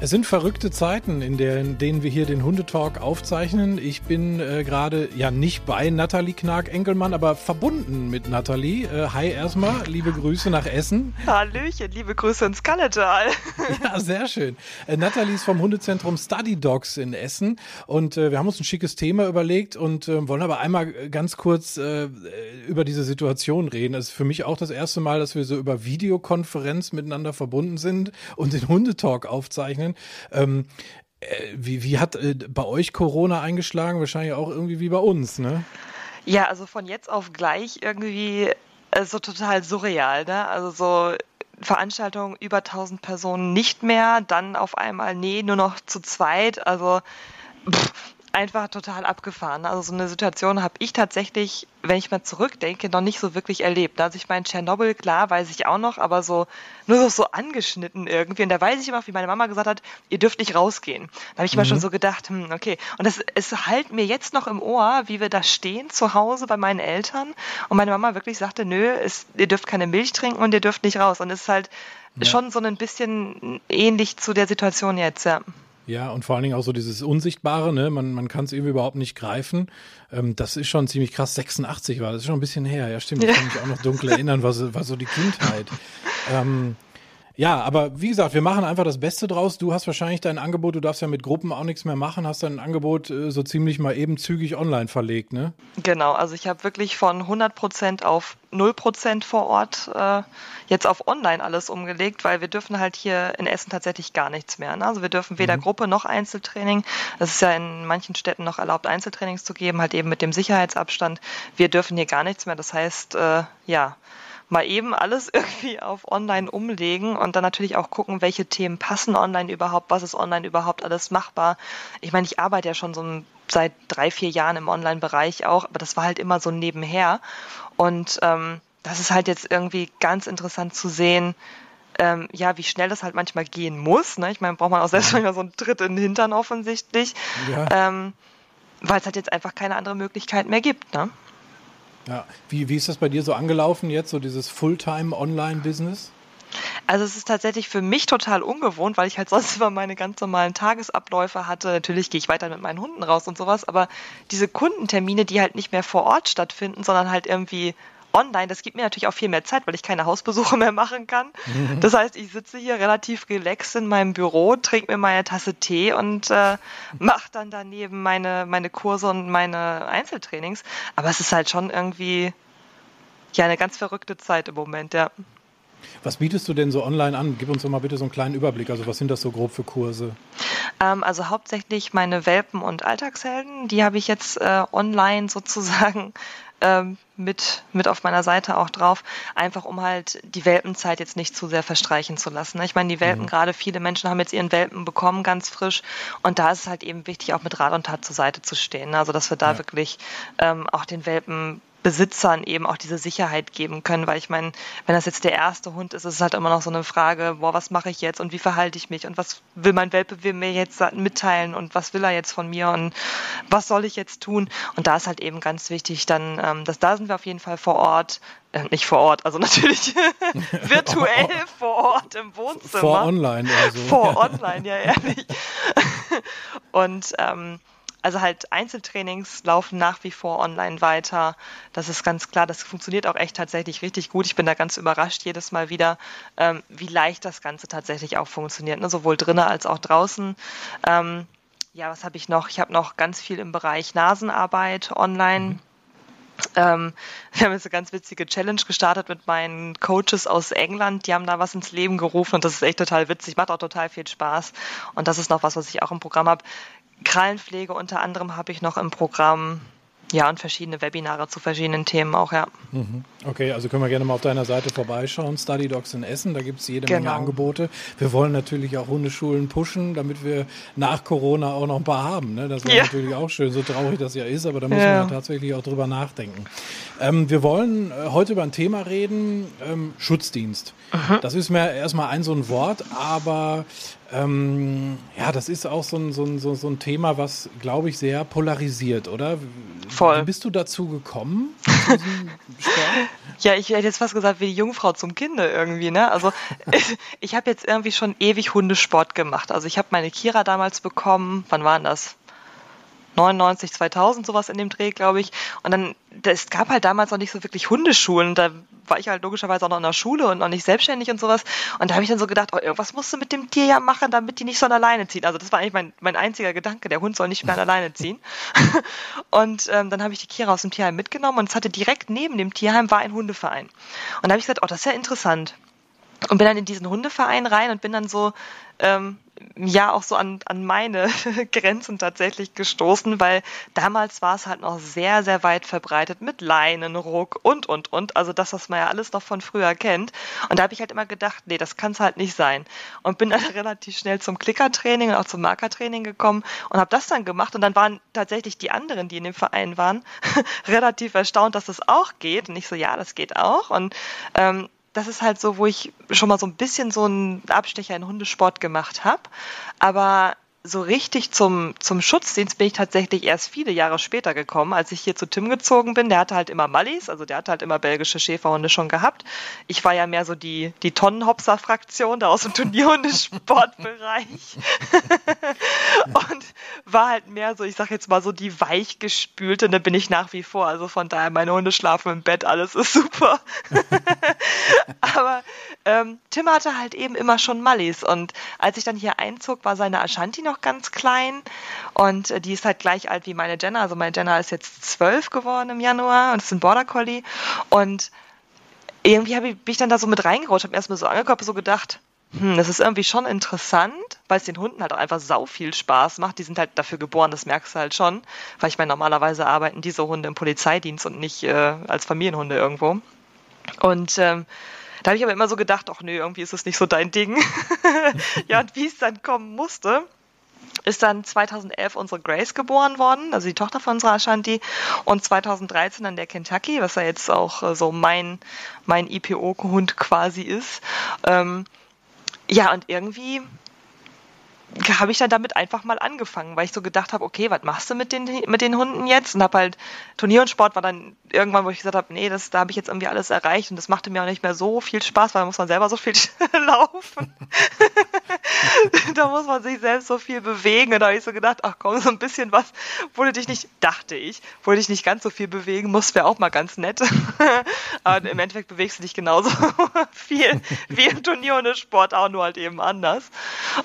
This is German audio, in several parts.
Es sind verrückte Zeiten, in, der, in denen wir hier den Hundetalk aufzeichnen. Ich bin äh, gerade ja nicht bei Nathalie Knark-Enkelmann, aber verbunden mit Nathalie. Äh, hi erstmal, liebe Grüße nach Essen. Hallöchen, liebe Grüße ins Kalletal. ja, sehr schön. Äh, Nathalie ist vom Hundezentrum Study Dogs in Essen und äh, wir haben uns ein schickes Thema überlegt und äh, wollen aber einmal ganz kurz äh, über diese Situation reden. Das ist für mich auch das erste Mal, dass wir so über Videokonferenz miteinander verbunden sind und den Hundetalk aufzeichnen bezeichnen. Ähm, äh, wie, wie hat äh, bei euch Corona eingeschlagen? Wahrscheinlich auch irgendwie wie bei uns, ne? Ja, also von jetzt auf gleich irgendwie äh, so total surreal, ne? Also so Veranstaltungen über 1000 Personen nicht mehr, dann auf einmal, nee, nur noch zu zweit. Also pff, einfach total abgefahren. Also so eine Situation habe ich tatsächlich, wenn ich mal zurückdenke, noch nicht so wirklich erlebt. Also ich meine, Tschernobyl, klar, weiß ich auch noch, aber so nur so, so angeschnitten irgendwie. Und da weiß ich immer, wie meine Mama gesagt hat, ihr dürft nicht rausgehen. Da habe ich mhm. immer schon so gedacht, hm, okay. Und das, es halt mir jetzt noch im Ohr, wie wir da stehen zu Hause bei meinen Eltern und meine Mama wirklich sagte, nö, es, ihr dürft keine Milch trinken und ihr dürft nicht raus. Und es ist halt ja. schon so ein bisschen ähnlich zu der Situation jetzt, ja. Ja, und vor allen Dingen auch so dieses Unsichtbare, ne? Man, man kann es irgendwie überhaupt nicht greifen. Ähm, das ist schon ziemlich krass. 86 war, das ist schon ein bisschen her. Ja, stimmt. Ich kann mich auch noch dunkel erinnern, war so, war so die Kindheit. Ähm, ja, aber wie gesagt, wir machen einfach das Beste draus. Du hast wahrscheinlich dein Angebot, du darfst ja mit Gruppen auch nichts mehr machen, hast dein Angebot äh, so ziemlich mal eben zügig online verlegt, ne? Genau, also ich habe wirklich von 100 Prozent auf 0 Prozent vor Ort äh, jetzt auf online alles umgelegt, weil wir dürfen halt hier in Essen tatsächlich gar nichts mehr. Ne? Also wir dürfen weder mhm. Gruppe noch Einzeltraining. Es ist ja in manchen Städten noch erlaubt, Einzeltrainings zu geben, halt eben mit dem Sicherheitsabstand. Wir dürfen hier gar nichts mehr. Das heißt, äh, ja, mal eben alles irgendwie auf online umlegen und dann natürlich auch gucken, welche Themen passen online überhaupt, was ist online überhaupt alles machbar. Ich meine, ich arbeite ja schon so seit drei, vier Jahren im Online-Bereich auch, aber das war halt immer so nebenher. Und ähm, das ist halt jetzt irgendwie ganz interessant zu sehen, ähm, ja, wie schnell das halt manchmal gehen muss. Ne? Ich meine, braucht man auch selbst manchmal so einen Tritt in den Hintern offensichtlich, ja. ähm, weil es halt jetzt einfach keine andere Möglichkeit mehr gibt. Ne? Ja, wie, wie ist das bei dir so angelaufen jetzt, so dieses Fulltime-Online-Business? Also es ist tatsächlich für mich total ungewohnt, weil ich halt sonst immer meine ganz normalen Tagesabläufe hatte. Natürlich gehe ich weiter mit meinen Hunden raus und sowas, aber diese Kundentermine, die halt nicht mehr vor Ort stattfinden, sondern halt irgendwie online, das gibt mir natürlich auch viel mehr Zeit, weil ich keine Hausbesuche mehr machen kann. Mhm. Das heißt, ich sitze hier relativ relaxed in meinem Büro, trinke mir meine Tasse Tee und äh, mache dann daneben meine, meine Kurse und meine Einzeltrainings. Aber es ist halt schon irgendwie ja eine ganz verrückte Zeit im Moment, ja. Was bietest du denn so online an? Gib uns doch mal bitte so einen kleinen Überblick. Also was sind das so grob für Kurse? Ähm, also hauptsächlich meine Welpen und Alltagshelden. Die habe ich jetzt äh, online sozusagen ähm, mit, mit auf meiner Seite auch drauf, einfach um halt die Welpenzeit jetzt nicht zu sehr verstreichen zu lassen. Ich meine, die Welpen, mhm. gerade viele Menschen haben jetzt ihren Welpen bekommen, ganz frisch. Und da ist es halt eben wichtig, auch mit Rat und Tat zur Seite zu stehen. Also, dass wir da ja. wirklich ähm, auch den Welpen Besitzern eben auch diese Sicherheit geben können, weil ich meine, wenn das jetzt der erste Hund ist, ist es halt immer noch so eine Frage, boah, was mache ich jetzt und wie verhalte ich mich und was will mein Welpe mir jetzt mitteilen und was will er jetzt von mir und was soll ich jetzt tun? Und da ist halt eben ganz wichtig, dann, ähm, dass da sind wir auf jeden Fall vor Ort, Äh, nicht vor Ort, also natürlich virtuell vor Ort im Wohnzimmer. Vor online oder so. Vor online, ja, ehrlich. Und ähm, also halt Einzeltrainings laufen nach wie vor online weiter. Das ist ganz klar. Das funktioniert auch echt tatsächlich richtig gut. Ich bin da ganz überrascht jedes Mal wieder, ähm, wie leicht das Ganze tatsächlich auch funktioniert. Ne? Sowohl drinnen als auch draußen. Ähm, ja, was habe ich noch? Ich habe noch ganz viel im Bereich Nasenarbeit online. Mhm. Ähm, wir haben jetzt eine ganz witzige Challenge gestartet mit meinen Coaches aus England. Die haben da was ins Leben gerufen und das ist echt total witzig, macht auch total viel Spaß. Und das ist noch was, was ich auch im Programm habe. Krallenpflege unter anderem habe ich noch im Programm. Ja, und verschiedene Webinare zu verschiedenen Themen auch, ja. Mhm. Okay, also können wir gerne mal auf deiner Seite vorbeischauen. Study Dogs in Essen, da gibt es jede genau. Menge Angebote. Wir wollen natürlich auch Hundeschulen pushen, damit wir nach Corona auch noch ein paar haben. Ne? Das wäre ja. natürlich auch schön, so traurig das ja ist, aber da müssen ja. wir tatsächlich auch drüber nachdenken. Ähm, wir wollen äh, heute über ein Thema reden, ähm, Schutzdienst. Mhm. Das ist mir erstmal ein so ein Wort, aber ähm, ja, das ist auch so ein, so ein, so ein Thema, was, glaube ich, sehr polarisiert, oder? Voll. Wie bist du dazu gekommen? ja, ich hätte jetzt fast gesagt, wie die Jungfrau zum Kinde irgendwie, ne? Also ich habe jetzt irgendwie schon ewig Hundesport gemacht. Also ich habe meine Kira damals bekommen, wann waren das? 99, 2000, sowas in dem Dreh, glaube ich. Und dann, es gab halt damals noch nicht so wirklich Hundeschulen. Da war ich halt logischerweise auch noch in der Schule und noch nicht selbstständig und sowas. Und da habe ich dann so gedacht, oh, irgendwas musst du mit dem Tier ja machen, damit die nicht so alleine ziehen. Also das war eigentlich mein, mein einziger Gedanke, der Hund soll nicht mehr alleine ziehen. und ähm, dann habe ich die Kira aus dem Tierheim mitgenommen und es hatte direkt neben dem Tierheim war ein Hundeverein. Und da habe ich gesagt, oh, das ist ja interessant. Und bin dann in diesen Hundeverein rein und bin dann so ähm, ja auch so an, an meine Grenzen tatsächlich gestoßen, weil damals war es halt noch sehr, sehr weit verbreitet mit Leinenruck und, und, und. Also das, was man ja alles noch von früher kennt. Und da habe ich halt immer gedacht, nee, das kann es halt nicht sein. Und bin dann relativ schnell zum Klickertraining und auch zum Markertraining gekommen und habe das dann gemacht. Und dann waren tatsächlich die anderen, die in dem Verein waren, relativ erstaunt, dass das auch geht. Und ich so, ja, das geht auch. Und ähm, das ist halt so, wo ich schon mal so ein bisschen so einen Abstecher in Hundesport gemacht habe. Aber so richtig zum, zum Schutzdienst bin ich tatsächlich erst viele Jahre später gekommen, als ich hier zu Tim gezogen bin. Der hatte halt immer Mallis, also der hatte halt immer belgische Schäferhunde schon gehabt. Ich war ja mehr so die, die Tonnenhopser-Fraktion da aus dem Turnierhundesportbereich. und war halt mehr so, ich sag jetzt mal so die weichgespülte, da bin ich nach wie vor. Also von daher, meine Hunde schlafen im Bett, alles ist super. Aber ähm, Tim hatte halt eben immer schon Mallis und als ich dann hier einzog, war seine Ashanti noch noch ganz klein und äh, die ist halt gleich alt wie meine Jenna. Also meine Jenna ist jetzt zwölf geworden im Januar und ist ein Border Collie und irgendwie habe ich, bin ich dann da so mit reingerutscht, habe erstmal so angekommen, so gedacht, hm, das ist irgendwie schon interessant, weil es den Hunden halt auch einfach sau viel Spaß macht. Die sind halt dafür geboren, das merkst du halt schon. Weil ich meine, normalerweise arbeiten diese Hunde im Polizeidienst und nicht äh, als Familienhunde irgendwo. Und ähm, da habe ich aber immer so gedacht, ach nee, irgendwie ist es nicht so dein Ding. ja, und wie es dann kommen musste, ist dann 2011 unsere Grace geboren worden, also die Tochter von unserer Ashanti, und 2013 dann der Kentucky, was ja jetzt auch äh, so mein, mein IPO-Hund quasi ist. Ähm, ja, und irgendwie habe ich dann damit einfach mal angefangen, weil ich so gedacht habe, okay, was machst du mit den, mit den Hunden jetzt? Und habe halt Turnier und Sport war dann irgendwann, wo ich gesagt habe, nee, das, da habe ich jetzt irgendwie alles erreicht und das machte mir auch nicht mehr so viel Spaß, weil da muss man selber so viel laufen. da muss man sich selbst so viel bewegen. Und da habe ich so gedacht, ach komm, so ein bisschen was, wo du dich nicht, dachte ich, wo du dich nicht ganz so viel bewegen musst, wäre auch mal ganz nett. Aber im Endeffekt bewegst du dich genauso viel wie im Turnier und im Sport, auch nur halt eben anders.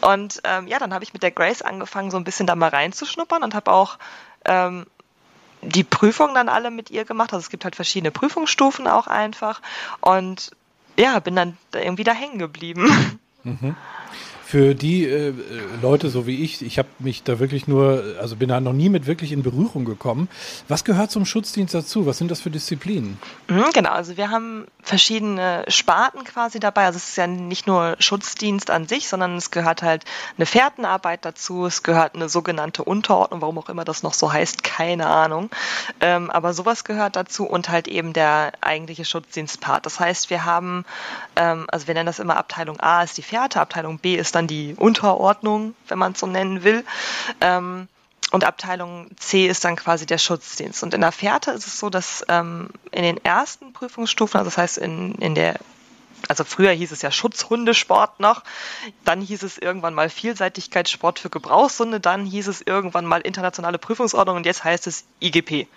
Und ähm, ja, dann habe ich mit der Grace angefangen, so ein bisschen da mal reinzuschnuppern und habe auch ähm, die Prüfungen dann alle mit ihr gemacht. Also es gibt halt verschiedene Prüfungsstufen auch einfach. Und ja, bin dann irgendwie da hängen geblieben. Mhm. Für die äh, Leute so wie ich, ich habe mich da wirklich nur, also bin da noch nie mit wirklich in Berührung gekommen. Was gehört zum Schutzdienst dazu? Was sind das für Disziplinen? Mhm, genau, also wir haben verschiedene Sparten quasi dabei. Also es ist ja nicht nur Schutzdienst an sich, sondern es gehört halt eine Fährtenarbeit dazu, es gehört eine sogenannte Unterordnung, warum auch immer das noch so heißt, keine Ahnung. Ähm, aber sowas gehört dazu und halt eben der eigentliche Schutzdienstpart. Das heißt, wir haben, ähm, also wir nennen das immer Abteilung A ist die Fährte, Abteilung B ist dann die Unterordnung, wenn man es so nennen will. Ähm, und Abteilung C ist dann quasi der Schutzdienst. Und in der Fährte ist es so, dass ähm, in den ersten Prüfungsstufen, also das heißt in, in der also früher hieß es ja Schutzhundesport noch, dann hieß es irgendwann mal Vielseitigkeitssport für Gebrauchshunde, dann hieß es irgendwann mal internationale Prüfungsordnung und jetzt heißt es IGP.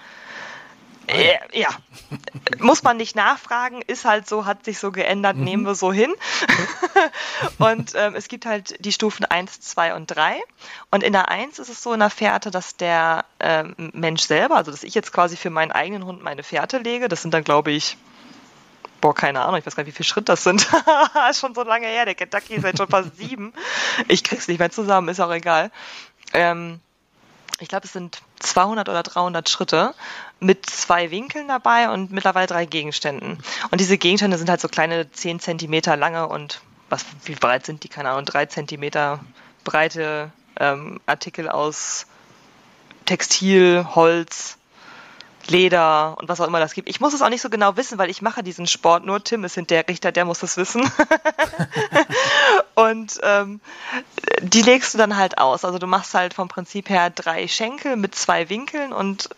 Äh, ja, muss man nicht nachfragen, ist halt so, hat sich so geändert, mhm. nehmen wir so hin. und ähm, es gibt halt die Stufen 1, 2 und 3. Und in der 1 ist es so in der Fährte, dass der ähm, Mensch selber, also dass ich jetzt quasi für meinen eigenen Hund meine Fährte lege, das sind dann glaube ich, boah, keine Ahnung, ich weiß gar nicht, wie viele Schritt das sind. ist schon so lange her, der Kentucky ist jetzt schon fast sieben. Ich krieg's nicht mehr zusammen, ist auch egal. Ähm, ich glaube, es sind 200 oder 300 Schritte mit zwei Winkeln dabei und mittlerweile drei Gegenständen. Und diese Gegenstände sind halt so kleine 10 Zentimeter lange und was, wie breit sind die? Keine Ahnung, 3 Zentimeter breite ähm, Artikel aus Textil, Holz, Leder und was auch immer das gibt. Ich muss es auch nicht so genau wissen, weil ich mache diesen Sport nur. Tim ist hinter der Richter, der muss es wissen. und ähm, die legst du dann halt aus. Also du machst halt vom Prinzip her drei Schenkel mit zwei Winkeln und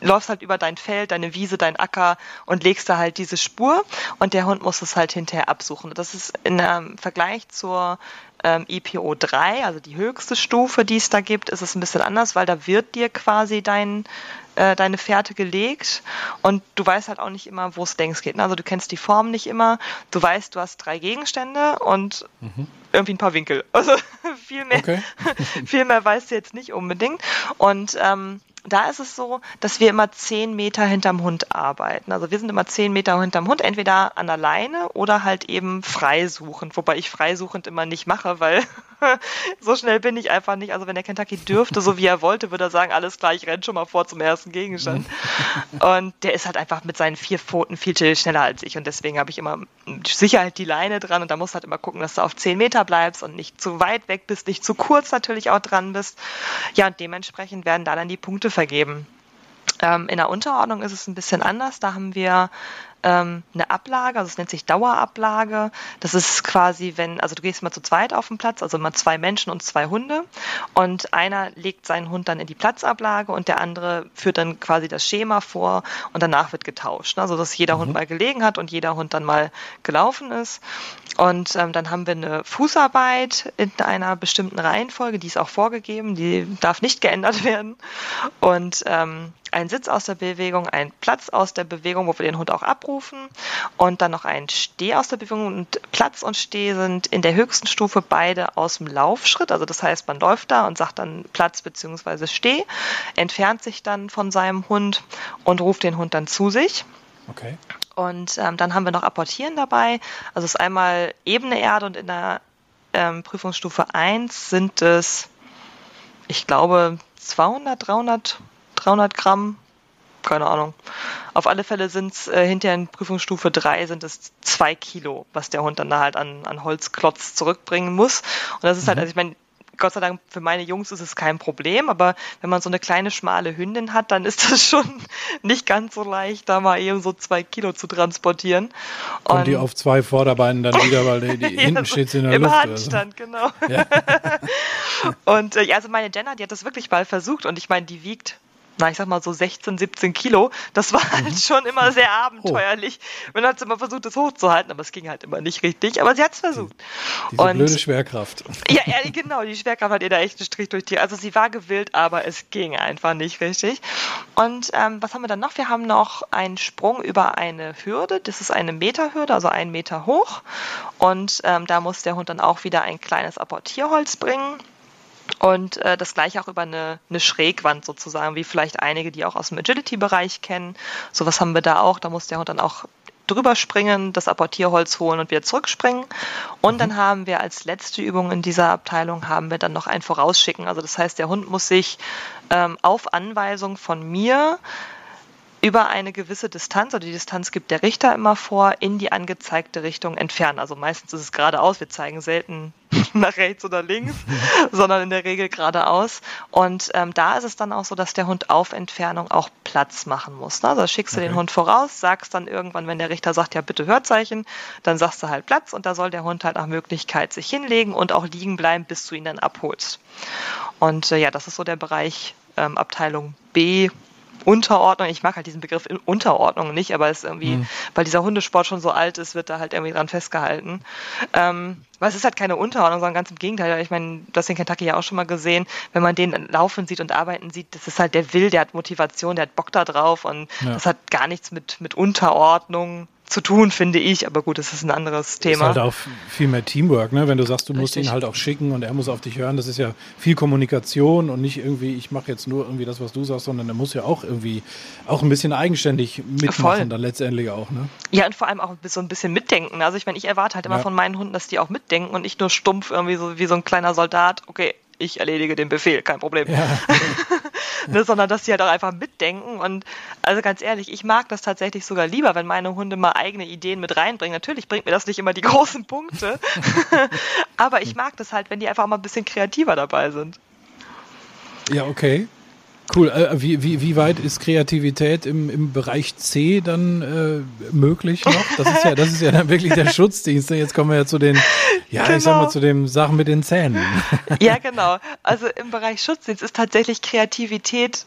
läufst halt über dein Feld, deine Wiese, dein Acker und legst da halt diese Spur und der Hund muss es halt hinterher absuchen. Das ist in einem Vergleich zur ähm, IPO 3, also die höchste Stufe, die es da gibt, ist es ein bisschen anders, weil da wird dir quasi dein äh, deine Fährte gelegt und du weißt halt auch nicht immer, wo es längs geht. Also du kennst die Form nicht immer. Du weißt, du hast drei Gegenstände und mhm. irgendwie ein paar Winkel. Also viel mehr, okay. viel mehr weißt du jetzt nicht unbedingt. Und ähm, da ist es so, dass wir immer zehn Meter hinterm Hund arbeiten. Also wir sind immer zehn Meter hinterm Hund, entweder an der Leine oder halt eben freisuchend. Wobei ich freisuchend immer nicht mache, weil so schnell bin ich einfach nicht. Also wenn der Kentucky dürfte, so wie er wollte, würde er sagen, alles klar, ich renn schon mal vor zum ersten Gegenstand. Und der ist halt einfach mit seinen vier Pfoten viel schneller als ich. Und deswegen habe ich immer sicher halt die Leine dran und da musst du halt immer gucken, dass du auf zehn Meter bleibst und nicht zu weit weg bist, nicht zu kurz natürlich auch dran bist. Ja, und dementsprechend werden da dann die Punkte vergeben. Ähm, in der Unterordnung ist es ein bisschen anders. Da haben wir ähm, eine Ablage, also es nennt sich Dauerablage. Das ist quasi, wenn, also du gehst mal zu zweit auf den Platz, also mal zwei Menschen und zwei Hunde und einer legt seinen Hund dann in die Platzablage und der andere führt dann quasi das Schema vor und danach wird getauscht. Also dass jeder mhm. Hund mal gelegen hat und jeder Hund dann mal gelaufen ist. Und ähm, dann haben wir eine Fußarbeit in einer bestimmten Reihenfolge, die ist auch vorgegeben, die darf nicht geändert werden. Und ähm, ein Sitz aus der Bewegung, ein Platz aus der Bewegung, wo wir den Hund auch abrufen und dann noch ein Steh aus der Bewegung. Und Platz und Steh sind in der höchsten Stufe beide aus dem Laufschritt. Also das heißt, man läuft da und sagt dann Platz bzw. Steh, entfernt sich dann von seinem Hund und ruft den Hund dann zu sich. Okay. Und ähm, dann haben wir noch Apportieren dabei. Also es ist einmal ebene Erde und in der ähm, Prüfungsstufe 1 sind es, ich glaube, 200, 300 300 Gramm, keine Ahnung. Auf alle Fälle sind es äh, hinterher in Prüfungsstufe 3 sind es zwei Kilo, was der Hund dann da halt an, an Holzklotz zurückbringen muss. Und das ist halt, mhm. also ich meine, Gott sei Dank für meine Jungs ist es kein Problem, aber wenn man so eine kleine schmale Hündin hat, dann ist das schon nicht ganz so leicht, da mal eben so zwei Kilo zu transportieren. Kommt Und die auf zwei Vorderbeinen dann wieder, weil die, die hinten steht sie in der Im Luft. Im Handstand, so. genau. Ja. und äh, also meine Jenna, die hat das wirklich mal versucht und ich meine, die wiegt na, ich sag mal so 16, 17 Kilo. Das war halt mhm. schon immer sehr abenteuerlich. Oh. Man hat immer versucht, es hochzuhalten, aber es ging halt immer nicht richtig. Aber sie hat es versucht. Diese und, blöde Schwerkraft. Ja, ja, genau. Die Schwerkraft hat ihr da echt einen Strich durch die. Also sie war gewillt, aber es ging einfach nicht richtig. Und ähm, was haben wir dann noch? Wir haben noch einen Sprung über eine Hürde. Das ist eine Meterhürde, also einen Meter hoch. Und ähm, da muss der Hund dann auch wieder ein kleines Apportierholz bringen. Und äh, das gleiche auch über eine, eine Schrägwand sozusagen, wie vielleicht einige, die auch aus dem Agility-Bereich kennen. Sowas haben wir da auch. Da muss der Hund dann auch drüber springen, das Apportierholz holen und wieder zurückspringen. Und dann mhm. haben wir als letzte Übung in dieser Abteilung haben wir dann noch ein Vorausschicken. Also das heißt, der Hund muss sich ähm, auf Anweisung von mir über eine gewisse Distanz, oder die Distanz gibt der Richter immer vor, in die angezeigte Richtung entfernen. Also meistens ist es geradeaus, wir zeigen selten nach rechts oder links, sondern in der Regel geradeaus. Und ähm, da ist es dann auch so, dass der Hund auf Entfernung auch Platz machen muss. Ne? Also schickst du okay. den Hund voraus, sagst dann irgendwann, wenn der Richter sagt, ja bitte Hörzeichen, dann sagst du halt Platz und da soll der Hund halt nach Möglichkeit sich hinlegen und auch liegen bleiben, bis du ihn dann abholst. Und äh, ja, das ist so der Bereich ähm, Abteilung B Unterordnung. Ich mag halt diesen Begriff Unterordnung nicht, aber es ist irgendwie, mhm. weil dieser Hundesport schon so alt ist, wird da halt irgendwie dran festgehalten. Ähm, weil es ist halt keine Unterordnung, sondern ganz im Gegenteil. Ich meine, du hast den Kentucky ja auch schon mal gesehen, wenn man den laufen sieht und arbeiten sieht, das ist halt der Will, der hat Motivation, der hat Bock da drauf und ja. das hat gar nichts mit, mit Unterordnung zu tun, finde ich. Aber gut, das ist ein anderes Thema. Ist halt auch viel mehr Teamwork, ne? Wenn du sagst, du Richtig. musst ihn halt auch schicken und er muss auf dich hören, das ist ja viel Kommunikation und nicht irgendwie, ich mache jetzt nur irgendwie das, was du sagst, sondern er muss ja auch irgendwie auch ein bisschen eigenständig mitmachen, Voll. dann letztendlich auch, ne? Ja, und vor allem auch so ein bisschen mitdenken. Also ich meine, ich erwarte halt immer ja. von meinen Hunden, dass die auch mitdenken und nicht nur stumpf irgendwie so wie so ein kleiner Soldat, okay, ich erledige den Befehl, kein Problem. Ja. ne, sondern dass sie halt auch einfach mitdenken. Und also ganz ehrlich, ich mag das tatsächlich sogar lieber, wenn meine Hunde mal eigene Ideen mit reinbringen. Natürlich bringt mir das nicht immer die großen Punkte, aber ich mag das halt, wenn die einfach mal ein bisschen kreativer dabei sind. Ja, okay. Cool. Äh, wie, wie, wie weit ist Kreativität im, im Bereich C dann äh, möglich noch? Das ist ja, das ist ja dann wirklich der Schutzdienst. Jetzt kommen wir ja zu den, ja, genau. ich sag mal, genau. zu den Sachen mit den Zähnen. Ja, genau. Also im Bereich Schutzdienst ist tatsächlich Kreativität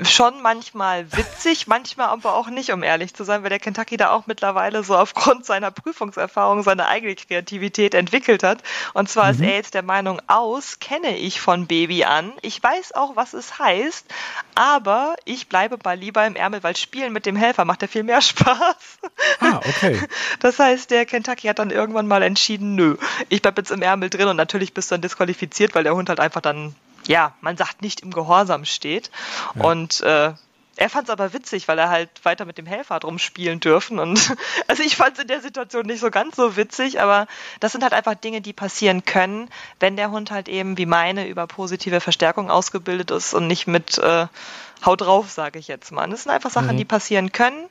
schon manchmal witzig, manchmal aber auch nicht, um ehrlich zu sein, weil der Kentucky da auch mittlerweile so aufgrund seiner Prüfungserfahrung seine eigene Kreativität entwickelt hat. Und zwar mhm. ist er jetzt der Meinung, aus kenne ich von Baby an. Ich weiß auch, was es heißt, aber ich bleibe mal lieber im Ärmel, weil Spielen mit dem Helfer macht ja viel mehr Spaß. Ah, okay. Das heißt, der Kentucky hat dann irgendwann mal entschieden, nö, ich bleibe jetzt im Ärmel drin und natürlich bist du dann disqualifiziert, weil der Hund halt einfach dann ja, man sagt, nicht im Gehorsam steht. Ja. Und äh, er fand es aber witzig, weil er halt weiter mit dem Helfer drum spielen dürfen. Und also ich fand es in der Situation nicht so ganz so witzig, aber das sind halt einfach Dinge, die passieren können, wenn der Hund halt eben wie meine über positive Verstärkung ausgebildet ist und nicht mit äh, Haut drauf, sage ich jetzt mal. Das sind einfach Sachen, mhm. die passieren können.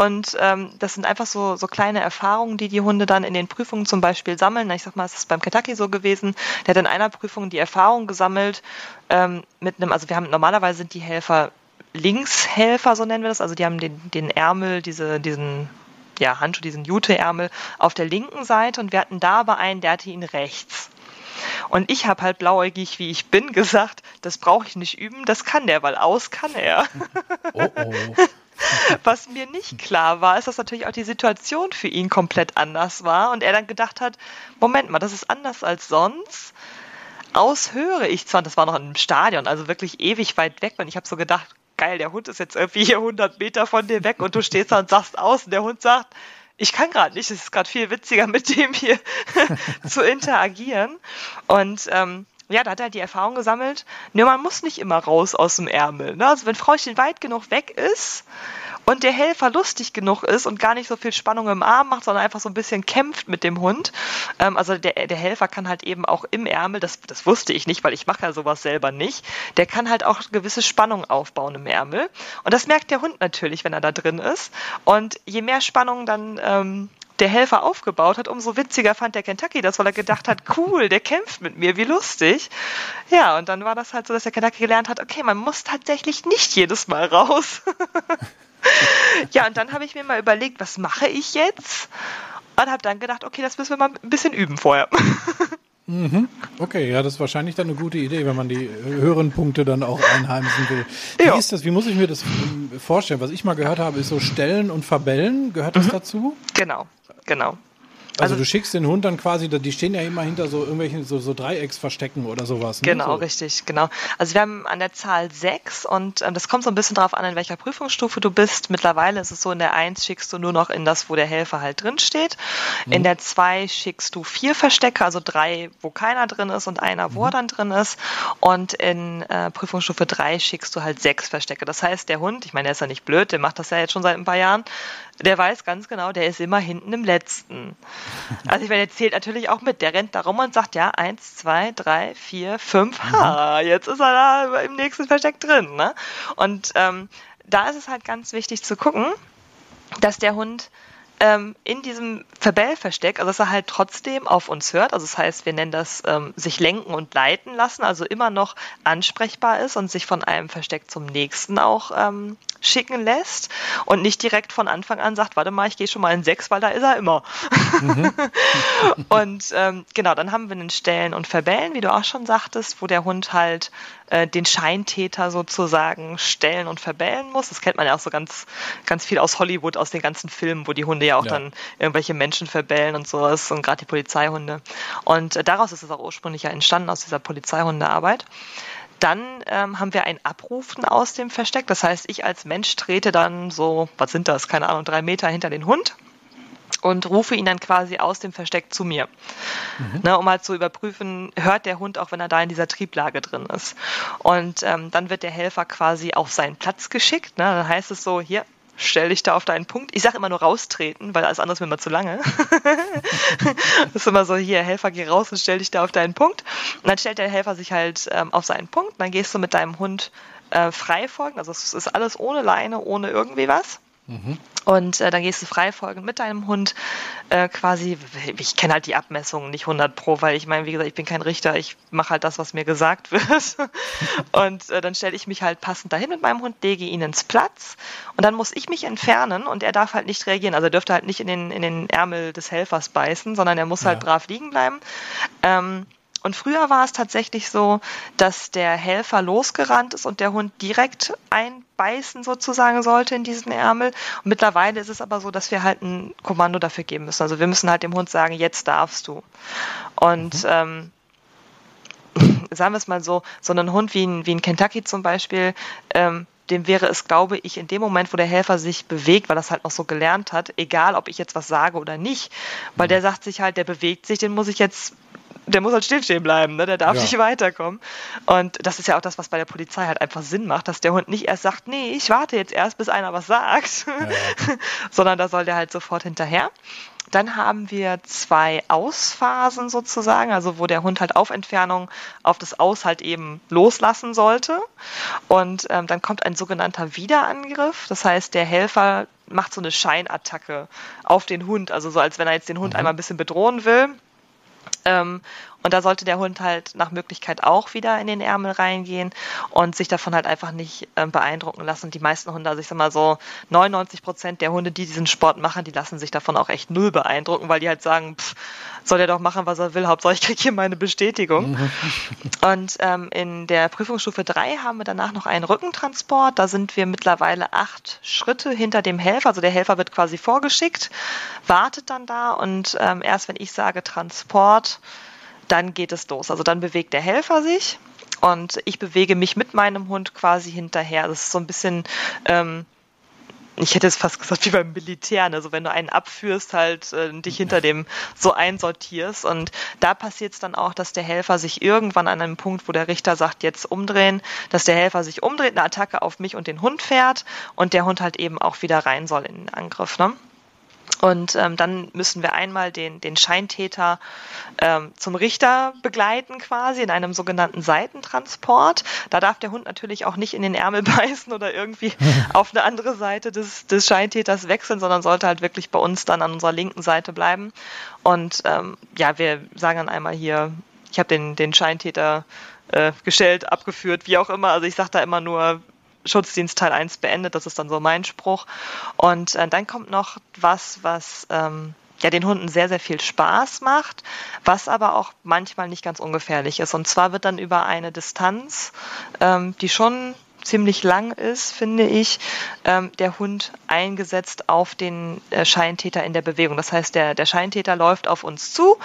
Und ähm, das sind einfach so, so kleine Erfahrungen, die die Hunde dann in den Prüfungen zum Beispiel sammeln. Ich sag mal, es ist beim Kentucky so gewesen. Der hat in einer Prüfung die Erfahrung gesammelt ähm, mit einem, also wir haben normalerweise sind die Helfer Linkshelfer, so nennen wir das. Also die haben den, den Ärmel, diese, diesen ja, Handschuh, diesen Jute-Ärmel auf der linken Seite und wir hatten da aber einen, der hatte ihn rechts. Und ich habe halt blauäugig, wie ich bin, gesagt, das brauche ich nicht üben, das kann der, weil aus kann er. Oh oh. Was mir nicht klar war, ist, dass natürlich auch die Situation für ihn komplett anders war und er dann gedacht hat, Moment mal, das ist anders als sonst. Aus höre ich zwar, das war noch im Stadion, also wirklich ewig weit weg und ich habe so gedacht, geil, der Hund ist jetzt irgendwie hier 100 Meter von dir weg und du stehst da und sagst aus und der Hund sagt, ich kann gerade nicht, es ist gerade viel witziger, mit dem hier zu interagieren. Und ähm, ja, da hat er die Erfahrung gesammelt, ne, man muss nicht immer raus aus dem Ärmel. Ne? Also wenn Frauchen weit genug weg ist und der Helfer lustig genug ist und gar nicht so viel Spannung im Arm macht, sondern einfach so ein bisschen kämpft mit dem Hund. Ähm, also der, der Helfer kann halt eben auch im Ärmel, das, das wusste ich nicht, weil ich mache ja sowas selber nicht, der kann halt auch gewisse Spannung aufbauen im Ärmel. Und das merkt der Hund natürlich, wenn er da drin ist. Und je mehr Spannung dann ähm, der Helfer aufgebaut hat, umso witziger fand der Kentucky das, weil er gedacht hat, cool, der kämpft mit mir, wie lustig. Ja, und dann war das halt so, dass der Kentucky gelernt hat, okay, man muss tatsächlich nicht jedes Mal raus. ja, und dann habe ich mir mal überlegt, was mache ich jetzt? Und habe dann gedacht, okay, das müssen wir mal ein bisschen üben vorher. Mhm. Okay, ja, das ist wahrscheinlich dann eine gute Idee, wenn man die höheren Punkte dann auch einheimsen will. Wie ist das? Wie muss ich mir das vorstellen? Was ich mal gehört habe, ist so Stellen und Verbellen. Gehört das mhm. dazu? Genau genau. Also, also, du schickst den Hund dann quasi, die stehen ja immer hinter so irgendwelchen so, so Dreiecksverstecken oder sowas. Ne? Genau, so. richtig, genau. Also wir haben an der Zahl sechs und ähm, das kommt so ein bisschen darauf an, in welcher Prüfungsstufe du bist. Mittlerweile ist es so, in der eins schickst du nur noch in das, wo der Helfer halt drin steht. Mhm. In der zwei schickst du vier Verstecke, also drei, wo keiner drin ist und einer, wo mhm. er dann drin ist. Und in äh, Prüfungsstufe drei schickst du halt sechs Verstecke. Das heißt, der Hund, ich meine, der ist ja nicht blöd, der macht das ja jetzt schon seit ein paar Jahren, der weiß ganz genau, der ist immer hinten im letzten. Also ich meine, der zählt natürlich auch mit. Der rennt da rum und sagt, ja, eins, zwei, drei, vier, fünf, mhm. ha, jetzt ist er da im nächsten Versteck drin. Ne? Und ähm, da ist es halt ganz wichtig zu gucken, dass der Hund ähm, in diesem Verbellversteck, also dass er halt trotzdem auf uns hört, also das heißt, wir nennen das ähm, sich lenken und leiten lassen, also immer noch ansprechbar ist und sich von einem Versteck zum nächsten auch ähm, schicken lässt und nicht direkt von Anfang an sagt, warte mal, ich gehe schon mal in sechs, weil da ist er immer. Mhm. und ähm, genau, dann haben wir einen Stellen und Verbellen, wie du auch schon sagtest, wo der Hund halt äh, den Scheintäter sozusagen stellen und verbellen muss. Das kennt man ja auch so ganz, ganz viel aus Hollywood, aus den ganzen Filmen, wo die Hunde ja auch ja. dann irgendwelche Menschen verbellen und sowas und gerade die Polizeihunde. Und äh, daraus ist es auch ursprünglich ja entstanden, aus dieser Polizeihundearbeit. Dann ähm, haben wir ein Abrufen aus dem Versteck. Das heißt, ich als Mensch trete dann so, was sind das, keine Ahnung, drei Meter hinter den Hund und rufe ihn dann quasi aus dem Versteck zu mir, mhm. ne, um halt zu überprüfen, hört der Hund auch, wenn er da in dieser Trieblage drin ist. Und ähm, dann wird der Helfer quasi auf seinen Platz geschickt. Ne? Dann heißt es so, hier, stell dich da auf deinen Punkt. Ich sage immer nur raustreten, weil alles andere ist mir immer zu lange. das ist immer so, hier, Helfer, geh raus und stell dich da auf deinen Punkt. Und dann stellt der Helfer sich halt ähm, auf seinen Punkt. Dann gehst du mit deinem Hund äh, frei folgen. Also es ist alles ohne Leine, ohne irgendwie was. Mhm. Und äh, dann gehst du frei folgen mit deinem Hund äh, quasi. Ich kenne halt die Abmessungen nicht 100 pro, weil ich meine, wie gesagt, ich bin kein Richter. Ich mache halt das, was mir gesagt wird. und äh, dann stelle ich mich halt passend dahin mit meinem Hund, lege ihn ins Platz und dann muss ich mich entfernen und er darf halt nicht reagieren. Also er dürfte halt nicht in den, in den Ärmel des Helfers beißen, sondern er muss halt ja. halt brav liegen bleiben. Ähm, und früher war es tatsächlich so, dass der Helfer losgerannt ist und der Hund direkt einbeißen sozusagen sollte in diesen Ärmel. Und mittlerweile ist es aber so, dass wir halt ein Kommando dafür geben müssen. Also wir müssen halt dem Hund sagen, jetzt darfst du. Und mhm. ähm, sagen wir es mal so, so ein Hund wie ein, wie ein Kentucky zum Beispiel, ähm, dem wäre es, glaube ich, in dem Moment, wo der Helfer sich bewegt, weil das halt noch so gelernt hat, egal ob ich jetzt was sage oder nicht, weil mhm. der sagt sich halt, der bewegt sich, den muss ich jetzt der muss halt stillstehen bleiben, ne? der darf ja. nicht weiterkommen. Und das ist ja auch das, was bei der Polizei halt einfach Sinn macht, dass der Hund nicht erst sagt, nee, ich warte jetzt erst, bis einer was sagt, ja, ja. sondern da soll der halt sofort hinterher. Dann haben wir zwei Ausphasen sozusagen, also wo der Hund halt auf Entfernung auf das Aus halt eben loslassen sollte. Und ähm, dann kommt ein sogenannter Wiederangriff. Das heißt, der Helfer macht so eine Scheinattacke auf den Hund, also so als wenn er jetzt den Hund mhm. einmal ein bisschen bedrohen will ähm, und da sollte der Hund halt nach Möglichkeit auch wieder in den Ärmel reingehen und sich davon halt einfach nicht äh, beeindrucken lassen. Die meisten Hunde, also ich sag mal so 99 Prozent der Hunde, die diesen Sport machen, die lassen sich davon auch echt null beeindrucken, weil die halt sagen, pff, soll er doch machen, was er will, Hauptsache ich kriege hier meine Bestätigung. Mhm. und ähm, in der Prüfungsstufe 3 haben wir danach noch einen Rückentransport. Da sind wir mittlerweile acht Schritte hinter dem Helfer. Also der Helfer wird quasi vorgeschickt, wartet dann da und ähm, erst wenn ich sage Transport, dann geht es los. Also dann bewegt der Helfer sich und ich bewege mich mit meinem Hund quasi hinterher. Das ist so ein bisschen, ähm, ich hätte es fast gesagt wie beim Militär, also wenn du einen abführst, halt äh, dich hinter dem so einsortierst. Und da passiert es dann auch, dass der Helfer sich irgendwann an einem Punkt, wo der Richter sagt, jetzt umdrehen, dass der Helfer sich umdreht, eine Attacke auf mich und den Hund fährt und der Hund halt eben auch wieder rein soll in den Angriff. Ne? Und ähm, dann müssen wir einmal den, den Scheintäter ähm, zum Richter begleiten, quasi in einem sogenannten Seitentransport. Da darf der Hund natürlich auch nicht in den Ärmel beißen oder irgendwie auf eine andere Seite des, des Scheintäters wechseln, sondern sollte halt wirklich bei uns dann an unserer linken Seite bleiben. Und ähm, ja, wir sagen dann einmal hier, ich habe den, den Scheintäter äh, gestellt, abgeführt, wie auch immer. Also ich sage da immer nur, Schutzdienst Teil 1 beendet. Das ist dann so mein Spruch. Und äh, dann kommt noch was, was ähm, ja den Hunden sehr, sehr viel Spaß macht, was aber auch manchmal nicht ganz ungefährlich ist. Und zwar wird dann über eine Distanz, ähm, die schon ziemlich lang ist, finde ich, ähm, der Hund eingesetzt auf den äh, Scheintäter in der Bewegung. Das heißt, der, der Scheintäter läuft auf uns zu,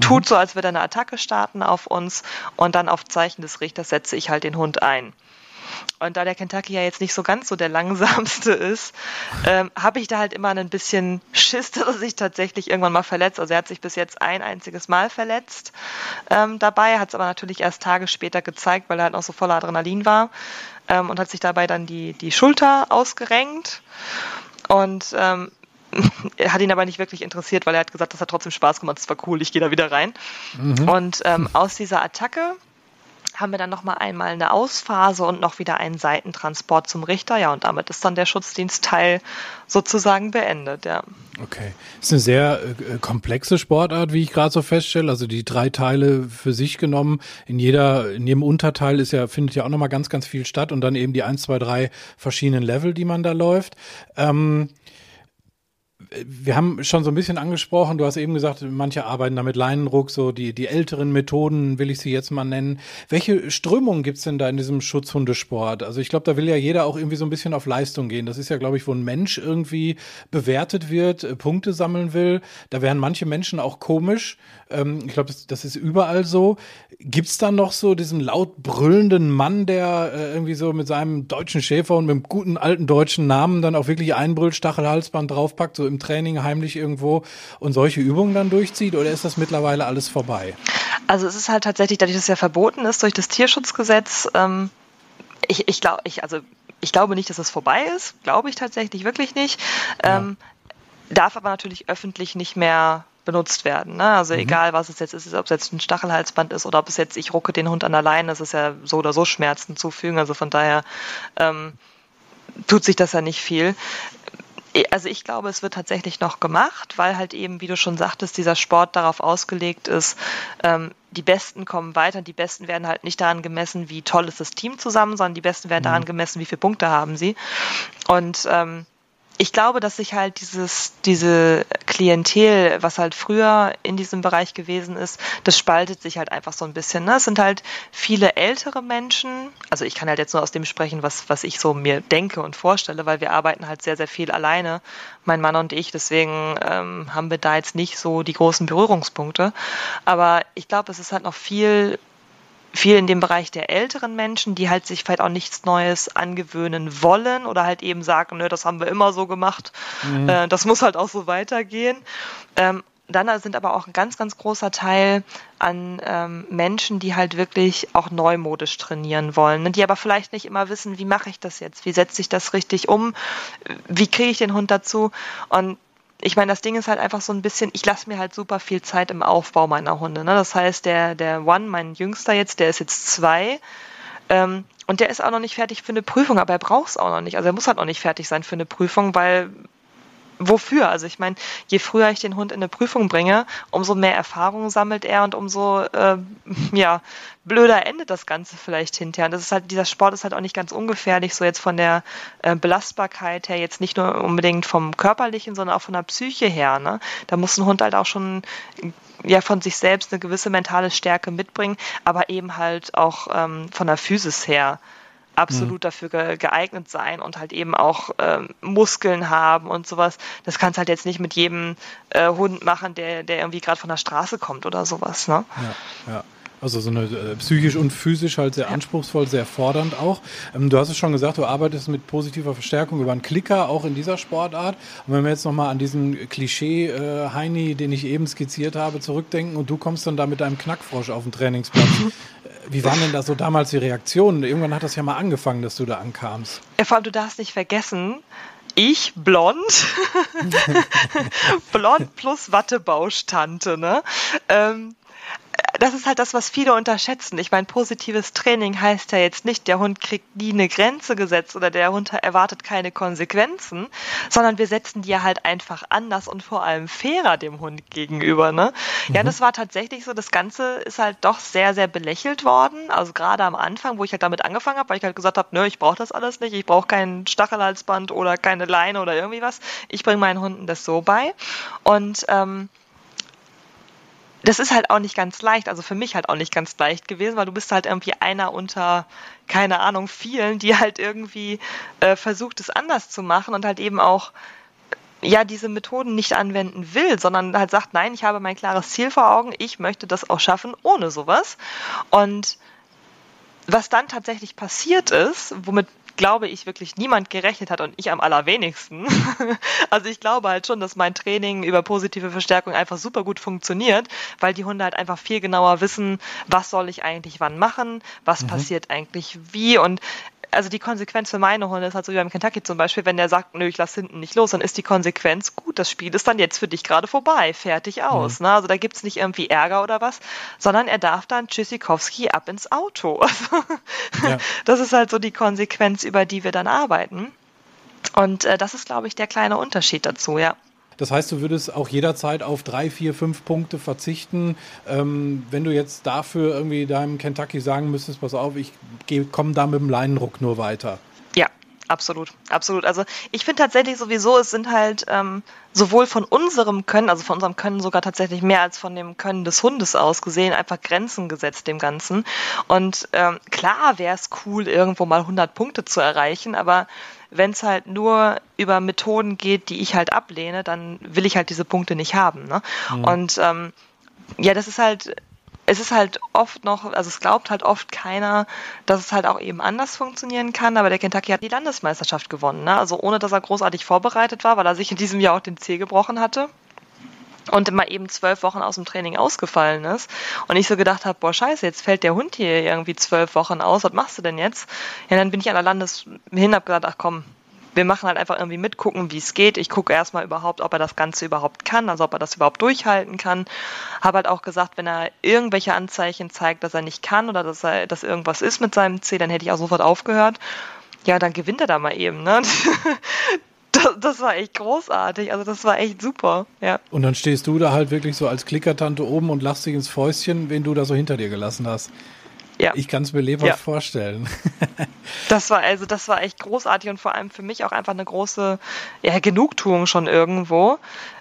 tut mhm. so, als würde er eine Attacke starten auf uns und dann auf Zeichen des Richters setze ich halt den Hund ein. Und da der Kentucky ja jetzt nicht so ganz so der langsamste ist, ähm, habe ich da halt immer ein bisschen Schiss, dass er sich tatsächlich irgendwann mal verletzt. Also er hat sich bis jetzt ein einziges Mal verletzt ähm, dabei, hat es aber natürlich erst Tage später gezeigt, weil er halt noch so voller Adrenalin war ähm, und hat sich dabei dann die, die Schulter ausgerenkt. Und ähm, er hat ihn aber nicht wirklich interessiert, weil er hat gesagt, das hat trotzdem Spaß gemacht, das war cool, ich gehe da wieder rein. Mhm. Und ähm, aus dieser Attacke haben wir dann nochmal einmal eine Ausphase und noch wieder einen Seitentransport zum Richter. Ja, und damit ist dann der Schutzdienstteil sozusagen beendet, ja. Okay. Ist eine sehr äh, komplexe Sportart, wie ich gerade so feststelle. Also die drei Teile für sich genommen. In jeder, in jedem Unterteil ist ja, findet ja auch nochmal ganz, ganz viel statt und dann eben die eins, zwei, drei verschiedenen Level, die man da läuft. Ähm, wir haben schon so ein bisschen angesprochen, du hast eben gesagt, manche arbeiten damit Leinenruck, so die, die älteren Methoden, will ich sie jetzt mal nennen. Welche Strömungen gibt's denn da in diesem Schutzhundesport? Also ich glaube, da will ja jeder auch irgendwie so ein bisschen auf Leistung gehen. Das ist ja, glaube ich, wo ein Mensch irgendwie bewertet wird, äh, Punkte sammeln will. Da wären manche Menschen auch komisch. Ähm, ich glaube, das, das ist überall so. Gibt's da noch so diesen laut brüllenden Mann, der äh, irgendwie so mit seinem deutschen Schäfer und mit einem guten alten deutschen Namen dann auch wirklich einbrüllt, Stachelhalsband draufpackt, so im Training heimlich irgendwo und solche Übungen dann durchzieht? Oder ist das mittlerweile alles vorbei? Also es ist halt tatsächlich, dadurch, dass es ja verboten ist durch das Tierschutzgesetz, ähm, ich, ich glaube, ich, also ich glaube nicht, dass es vorbei ist, glaube ich tatsächlich wirklich nicht. Ja. Ähm, darf aber natürlich öffentlich nicht mehr benutzt werden. Ne? Also mhm. egal, was es jetzt ist, ob es jetzt ein Stachelhalsband ist oder ob es jetzt, ich rucke den Hund an der Leine, das ist ja so oder so Schmerzen zufügen. Also von daher ähm, tut sich das ja nicht viel. Also ich glaube, es wird tatsächlich noch gemacht, weil halt eben, wie du schon sagtest, dieser Sport darauf ausgelegt ist, ähm, die Besten kommen weiter. Die Besten werden halt nicht daran gemessen, wie toll ist das Team zusammen, sondern die Besten werden mhm. daran gemessen, wie viele Punkte haben sie. Und ähm, ich glaube, dass sich halt dieses, diese Klientel, was halt früher in diesem Bereich gewesen ist, das spaltet sich halt einfach so ein bisschen. Ne? Es sind halt viele ältere Menschen, also ich kann halt jetzt nur aus dem sprechen, was, was ich so mir denke und vorstelle, weil wir arbeiten halt sehr, sehr viel alleine, mein Mann und ich, deswegen ähm, haben wir da jetzt nicht so die großen Berührungspunkte. Aber ich glaube, es ist halt noch viel viel in dem Bereich der älteren Menschen, die halt sich vielleicht auch nichts Neues angewöhnen wollen oder halt eben sagen, nö, das haben wir immer so gemacht, mhm. äh, das muss halt auch so weitergehen. Ähm, dann sind aber auch ein ganz, ganz großer Teil an ähm, Menschen, die halt wirklich auch neumodisch trainieren wollen, ne? die aber vielleicht nicht immer wissen, wie mache ich das jetzt, wie setze ich das richtig um, wie kriege ich den Hund dazu und ich meine, das Ding ist halt einfach so ein bisschen, ich lasse mir halt super viel Zeit im Aufbau meiner Hunde. Ne? Das heißt, der, der One, mein Jüngster jetzt, der ist jetzt zwei. Ähm, und der ist auch noch nicht fertig für eine Prüfung, aber er braucht es auch noch nicht. Also er muss halt noch nicht fertig sein für eine Prüfung, weil wofür? Also ich meine, je früher ich den Hund in eine Prüfung bringe, umso mehr Erfahrung sammelt er und umso äh, ja, blöder endet das Ganze vielleicht hinterher. Und das ist halt, dieser Sport ist halt auch nicht ganz ungefährlich, so jetzt von der äh, Belastbarkeit her, jetzt nicht nur unbedingt vom körperlichen, sondern auch von der Psyche her. Ne? Da muss ein Hund halt auch schon ja von sich selbst eine gewisse mentale Stärke mitbringen, aber eben halt auch ähm, von der Physis her absolut mhm. dafür ge geeignet sein und halt eben auch ähm, Muskeln haben und sowas. Das kannst halt jetzt nicht mit jedem äh, Hund machen, der, der irgendwie gerade von der Straße kommt oder sowas. Ne? Ja, ja. Also so eine äh, psychisch und physisch halt sehr anspruchsvoll, sehr fordernd auch. Ähm, du hast es schon gesagt, du arbeitest mit positiver Verstärkung über einen Klicker, auch in dieser Sportart. Und wenn wir jetzt nochmal an diesen Klischee äh, Heini, den ich eben skizziert habe, zurückdenken und du kommst dann da mit deinem Knackfrosch auf den Trainingsplatz. Wie waren denn da so damals die Reaktionen? Irgendwann hat das ja mal angefangen, dass du da ankamst. Ja, vor allem, du darfst nicht vergessen, ich blond, blond plus Wattebaustante, ne? Ähm, das ist halt das, was viele unterschätzen. Ich meine, positives Training heißt ja jetzt nicht, der Hund kriegt nie eine Grenze gesetzt oder der Hund erwartet keine Konsequenzen, sondern wir setzen die ja halt einfach anders und vor allem fairer dem Hund gegenüber. Ne? Mhm. Ja, das war tatsächlich so. Das Ganze ist halt doch sehr, sehr belächelt worden. Also gerade am Anfang, wo ich halt damit angefangen habe, weil ich halt gesagt habe, nö, ich brauche das alles nicht, ich brauche kein Stachelhalsband oder keine Leine oder irgendwie was. Ich bringe meinen Hunden das so bei. Und ähm, das ist halt auch nicht ganz leicht, also für mich halt auch nicht ganz leicht gewesen, weil du bist halt irgendwie einer unter, keine Ahnung, vielen, die halt irgendwie äh, versucht, es anders zu machen und halt eben auch ja diese Methoden nicht anwenden will, sondern halt sagt, nein, ich habe mein klares Ziel vor Augen, ich möchte das auch schaffen ohne sowas. Und was dann tatsächlich passiert ist, womit glaube ich, wirklich niemand gerechnet hat und ich am allerwenigsten. also ich glaube halt schon, dass mein Training über positive Verstärkung einfach super gut funktioniert, weil die Hunde halt einfach viel genauer wissen, was soll ich eigentlich wann machen, was mhm. passiert eigentlich wie und also die Konsequenz für meine Hunde ist halt so wie beim Kentucky zum Beispiel, wenn der sagt, nö, ich lass hinten nicht los, dann ist die Konsequenz, gut, das Spiel ist dann jetzt für dich gerade vorbei, fertig aus. Mhm. Ne? Also da gibt's nicht irgendwie Ärger oder was, sondern er darf dann Tschüssikowski ab ins Auto. ja. Das ist halt so die Konsequenz, über die wir dann arbeiten. Und äh, das ist, glaube ich, der kleine Unterschied dazu, ja. Das heißt, du würdest auch jederzeit auf drei, vier, fünf Punkte verzichten. Ähm, wenn du jetzt dafür irgendwie deinem Kentucky sagen müsstest, pass auf, ich komme da mit dem Leinenruck nur weiter. Ja, Absolut, absolut. Also ich finde tatsächlich sowieso, es sind halt ähm, sowohl von unserem Können, also von unserem Können sogar tatsächlich mehr als von dem Können des Hundes aus gesehen, einfach Grenzen gesetzt dem Ganzen. Und ähm, klar wäre es cool, irgendwo mal 100 Punkte zu erreichen, aber wenn es halt nur über Methoden geht, die ich halt ablehne, dann will ich halt diese Punkte nicht haben. Ne? Mhm. Und ähm, ja, das ist halt es ist halt oft noch, also es glaubt halt oft keiner, dass es halt auch eben anders funktionieren kann, aber der Kentucky hat die Landesmeisterschaft gewonnen, ne? also ohne dass er großartig vorbereitet war, weil er sich in diesem Jahr auch den Zeh gebrochen hatte und immer eben zwölf Wochen aus dem Training ausgefallen ist. Und ich so gedacht habe, boah, scheiße, jetzt fällt der Hund hier irgendwie zwölf Wochen aus, was machst du denn jetzt? Ja, dann bin ich an der Landes hin, hab gesagt, ach komm, wir machen halt einfach irgendwie mitgucken, wie es geht. Ich gucke erstmal überhaupt, ob er das Ganze überhaupt kann, also ob er das überhaupt durchhalten kann. Habe halt auch gesagt, wenn er irgendwelche Anzeichen zeigt, dass er nicht kann oder dass er, dass irgendwas ist mit seinem C, dann hätte ich auch sofort aufgehört. Ja, dann gewinnt er da mal eben, ne? Das, das, war echt großartig. Also das war echt super, ja. Und dann stehst du da halt wirklich so als Klickertante oben und lachst dich ins Fäustchen, wen du da so hinter dir gelassen hast. Ja. Ich kann es mir lebhaft ja. vorstellen. das war also, das war echt großartig und vor allem für mich auch einfach eine große ja, Genugtuung schon irgendwo.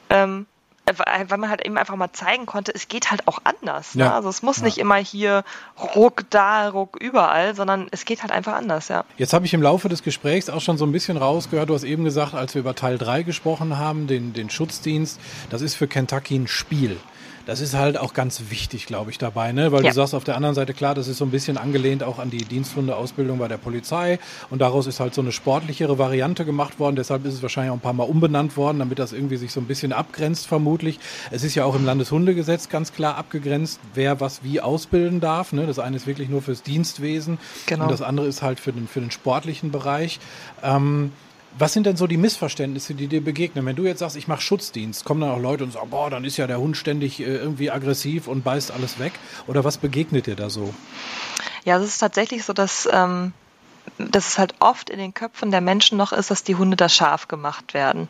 Ähm, weil man halt eben einfach mal zeigen konnte, es geht halt auch anders. Ne? Ja. Also es muss ja. nicht immer hier ruck da, ruck überall, sondern es geht halt einfach anders, ja. Jetzt habe ich im Laufe des Gesprächs auch schon so ein bisschen rausgehört, du hast eben gesagt, als wir über Teil 3 gesprochen haben, den, den Schutzdienst, das ist für Kentucky ein Spiel. Das ist halt auch ganz wichtig, glaube ich, dabei, ne? Weil ja. du sagst auf der anderen Seite, klar, das ist so ein bisschen angelehnt auch an die Diensthundeausbildung bei der Polizei und daraus ist halt so eine sportlichere Variante gemacht worden. Deshalb ist es wahrscheinlich auch ein paar Mal umbenannt worden, damit das irgendwie sich so ein bisschen abgrenzt, vermutlich. Es ist ja auch im Landeshundegesetz ganz klar abgegrenzt, wer was wie ausbilden darf. Ne? Das eine ist wirklich nur fürs Dienstwesen genau. und das andere ist halt für den, für den sportlichen Bereich. Ähm, was sind denn so die Missverständnisse, die dir begegnen? Wenn du jetzt sagst, ich mache Schutzdienst, kommen dann auch Leute und sagen, boah, dann ist ja der Hund ständig äh, irgendwie aggressiv und beißt alles weg. Oder was begegnet dir da so? Ja, es ist tatsächlich so, dass, ähm, dass es halt oft in den Köpfen der Menschen noch ist, dass die Hunde da scharf gemacht werden.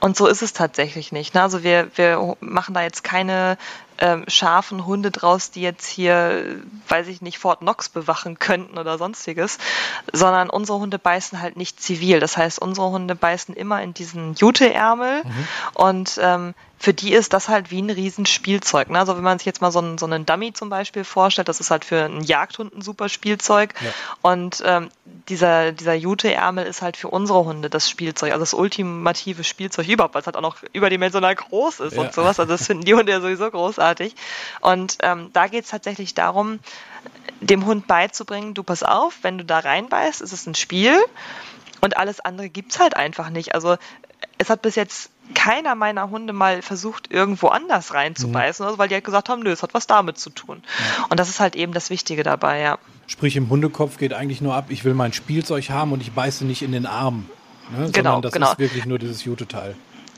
Und so ist es tatsächlich nicht. Ne? Also wir, wir machen da jetzt keine ähm, scharfen Hunde draus, die jetzt hier, weiß ich nicht, Fort Knox bewachen könnten oder sonstiges, sondern unsere Hunde beißen halt nicht zivil. Das heißt, unsere Hunde beißen immer in diesen Juteärmel mhm. und ähm, für die ist das halt wie ein Riesenspielzeug. Ne? Also wenn man sich jetzt mal so einen, so einen Dummy zum Beispiel vorstellt, das ist halt für einen Jagdhund ein super Spielzeug. Ja. Und ähm, dieser, dieser Jute-Ärmel ist halt für unsere Hunde das Spielzeug, also das ultimative Spielzeug überhaupt, weil es halt auch noch überdimensional groß ist ja. und sowas. Also das finden die Hunde ja sowieso großartig. Und ähm, da geht es tatsächlich darum, dem Hund beizubringen, du pass auf, wenn du da reinbeißt, ist es ein Spiel. Und alles andere gibt es halt einfach nicht. Also es hat bis jetzt keiner meiner Hunde mal versucht, irgendwo anders reinzubeißen, mhm. also, weil die halt gesagt haben, nö, es hat was damit zu tun. Ja. Und das ist halt eben das Wichtige dabei, ja. Sprich, im Hundekopf geht eigentlich nur ab, ich will mein Spielzeug haben und ich beiße nicht in den Arm. Ne? Genau, Sondern das genau. ist wirklich nur dieses Jute-Teil.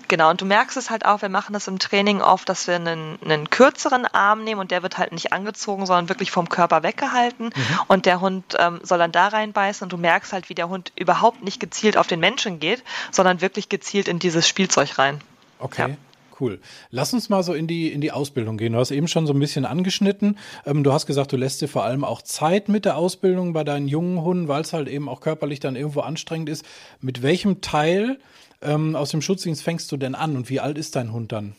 Genau, und du merkst es halt auch, wir machen das im Training oft, dass wir einen, einen kürzeren Arm nehmen und der wird halt nicht angezogen, sondern wirklich vom Körper weggehalten mhm. und der Hund ähm, soll dann da reinbeißen und du merkst halt, wie der Hund überhaupt nicht gezielt auf den Menschen geht, sondern wirklich gezielt in dieses Spielzeug rein. Okay. Ja. Cool. Lass uns mal so in die, in die Ausbildung gehen. Du hast eben schon so ein bisschen angeschnitten. Ähm, du hast gesagt, du lässt dir vor allem auch Zeit mit der Ausbildung bei deinen jungen Hunden, weil es halt eben auch körperlich dann irgendwo anstrengend ist. Mit welchem Teil ähm, aus dem Schutzdienst fängst du denn an und wie alt ist dein Hund dann?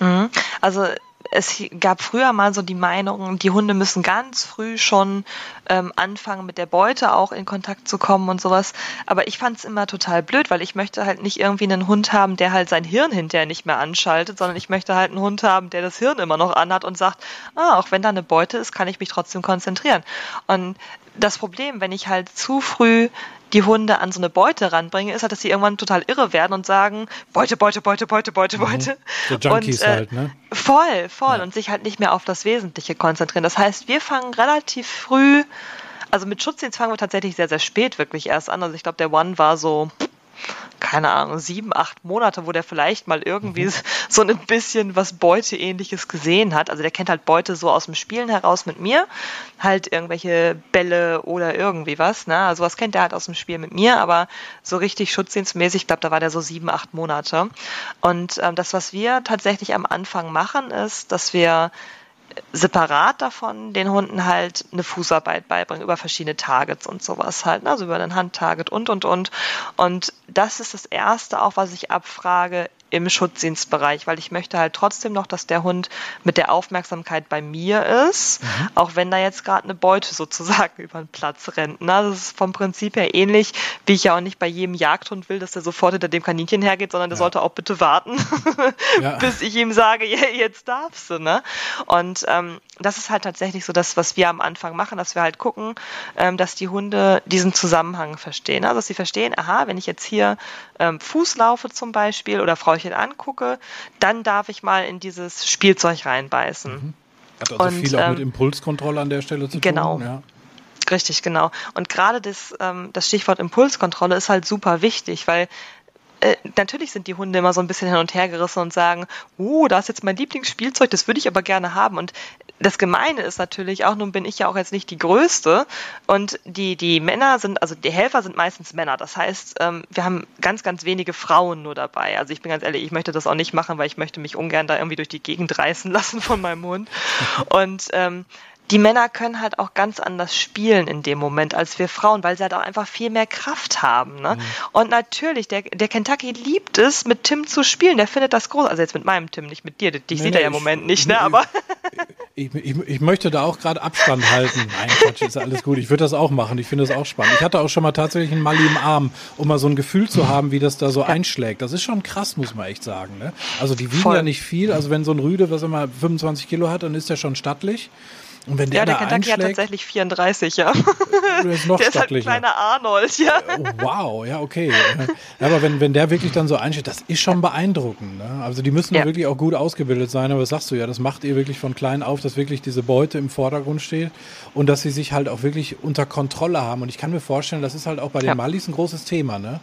Mhm. Also es gab früher mal so die Meinung, die Hunde müssen ganz früh schon ähm, anfangen, mit der Beute auch in Kontakt zu kommen und sowas. Aber ich fand es immer total blöd, weil ich möchte halt nicht irgendwie einen Hund haben, der halt sein Hirn hinterher nicht mehr anschaltet, sondern ich möchte halt einen Hund haben, der das Hirn immer noch anhat und sagt, ah, auch wenn da eine Beute ist, kann ich mich trotzdem konzentrieren. Und das Problem, wenn ich halt zu früh die Hunde an so eine Beute ranbringe, ist halt, dass sie irgendwann total irre werden und sagen, Beute, Beute, Beute, Beute, Beute, mhm. Beute. So Junkies und, äh, halt, ne? Voll, voll. Ja. Und sich halt nicht mehr auf das Wesentliche konzentrieren. Das heißt, wir fangen relativ früh, also mit Schutzdienst fangen wir tatsächlich sehr, sehr spät wirklich erst an. Also ich glaube, der One war so keine Ahnung, sieben, acht Monate, wo der vielleicht mal irgendwie mhm. so ein bisschen was Beute-ähnliches gesehen hat. Also der kennt halt Beute so aus dem Spielen heraus mit mir. Halt irgendwelche Bälle oder irgendwie was. Ne? Also was kennt der halt aus dem Spiel mit mir, aber so richtig schutzdienstmäßig, ich glaube, da war der so sieben, acht Monate. Und ähm, das, was wir tatsächlich am Anfang machen, ist, dass wir separat davon den Hunden halt eine Fußarbeit beibringen über verschiedene Targets und sowas halt, ne? also über einen Handtarget und und und. Und das ist das Erste auch, was ich abfrage, im Schutzdienstbereich, weil ich möchte halt trotzdem noch, dass der Hund mit der Aufmerksamkeit bei mir ist, mhm. auch wenn da jetzt gerade eine Beute sozusagen über den Platz rennt. Ne? Das ist vom Prinzip her ähnlich, wie ich ja auch nicht bei jedem Jagdhund will, dass der sofort hinter dem Kaninchen hergeht, sondern der ja. sollte auch bitte warten, ja. bis ich ihm sage, ja, jetzt darfst du. Ne? Und ähm, das ist halt tatsächlich so das, was wir am Anfang machen, dass wir halt gucken, ähm, dass die Hunde diesen Zusammenhang verstehen. Also dass sie verstehen, aha, wenn ich jetzt hier ähm, Fuß laufe zum Beispiel oder Frau Spielzeugchen angucke, dann darf ich mal in dieses Spielzeug reinbeißen. Mhm. Hat also und, viel auch ähm, mit Impulskontrolle an der Stelle zu genau. tun. Genau. Richtig, genau. Und gerade das, ähm, das Stichwort Impulskontrolle ist halt super wichtig, weil äh, natürlich sind die Hunde immer so ein bisschen hin und her gerissen und sagen, oh, da ist jetzt mein Lieblingsspielzeug, das würde ich aber gerne haben. Und das Gemeine ist natürlich auch, nun bin ich ja auch jetzt nicht die Größte und die, die Männer sind, also die Helfer sind meistens Männer. Das heißt, ähm, wir haben ganz, ganz wenige Frauen nur dabei. Also ich bin ganz ehrlich, ich möchte das auch nicht machen, weil ich möchte mich ungern da irgendwie durch die Gegend reißen lassen von meinem Hund. Und ähm, die Männer können halt auch ganz anders spielen in dem Moment als wir Frauen, weil sie halt auch einfach viel mehr Kraft haben. Ne? Mhm. Und natürlich, der, der Kentucky liebt es, mit Tim zu spielen. Der findet das groß. Also jetzt mit meinem Tim, nicht mit dir. Dich nee, sieht nee, er ja im Moment nicht, ne? Aber. Ich, ich, ich, möchte da auch gerade Abstand halten. Nein, Quatsch, ist alles gut. Ich würde das auch machen. Ich finde das auch spannend. Ich hatte auch schon mal tatsächlich einen Mali im Arm, um mal so ein Gefühl zu haben, wie das da so ja. einschlägt. Das ist schon krass, muss man echt sagen. Ne? Also die wiegen Voll. ja nicht viel. Also wenn so ein Rüde, was immer 25 Kilo hat, dann ist der schon stattlich. Und wenn der ja, der Kentucky hat tatsächlich 34, ja. Der ist noch der ist halt ein kleiner Arnold, ja. Oh, wow, ja, okay. Aber wenn, wenn der wirklich dann so einsteht, das ist schon beeindruckend. Ne? Also die müssen ja. wirklich auch gut ausgebildet sein, aber das sagst du ja, das macht ihr wirklich von klein auf, dass wirklich diese Beute im Vordergrund steht und dass sie sich halt auch wirklich unter Kontrolle haben. Und ich kann mir vorstellen, das ist halt auch bei den ja. Malis ein großes Thema, ne?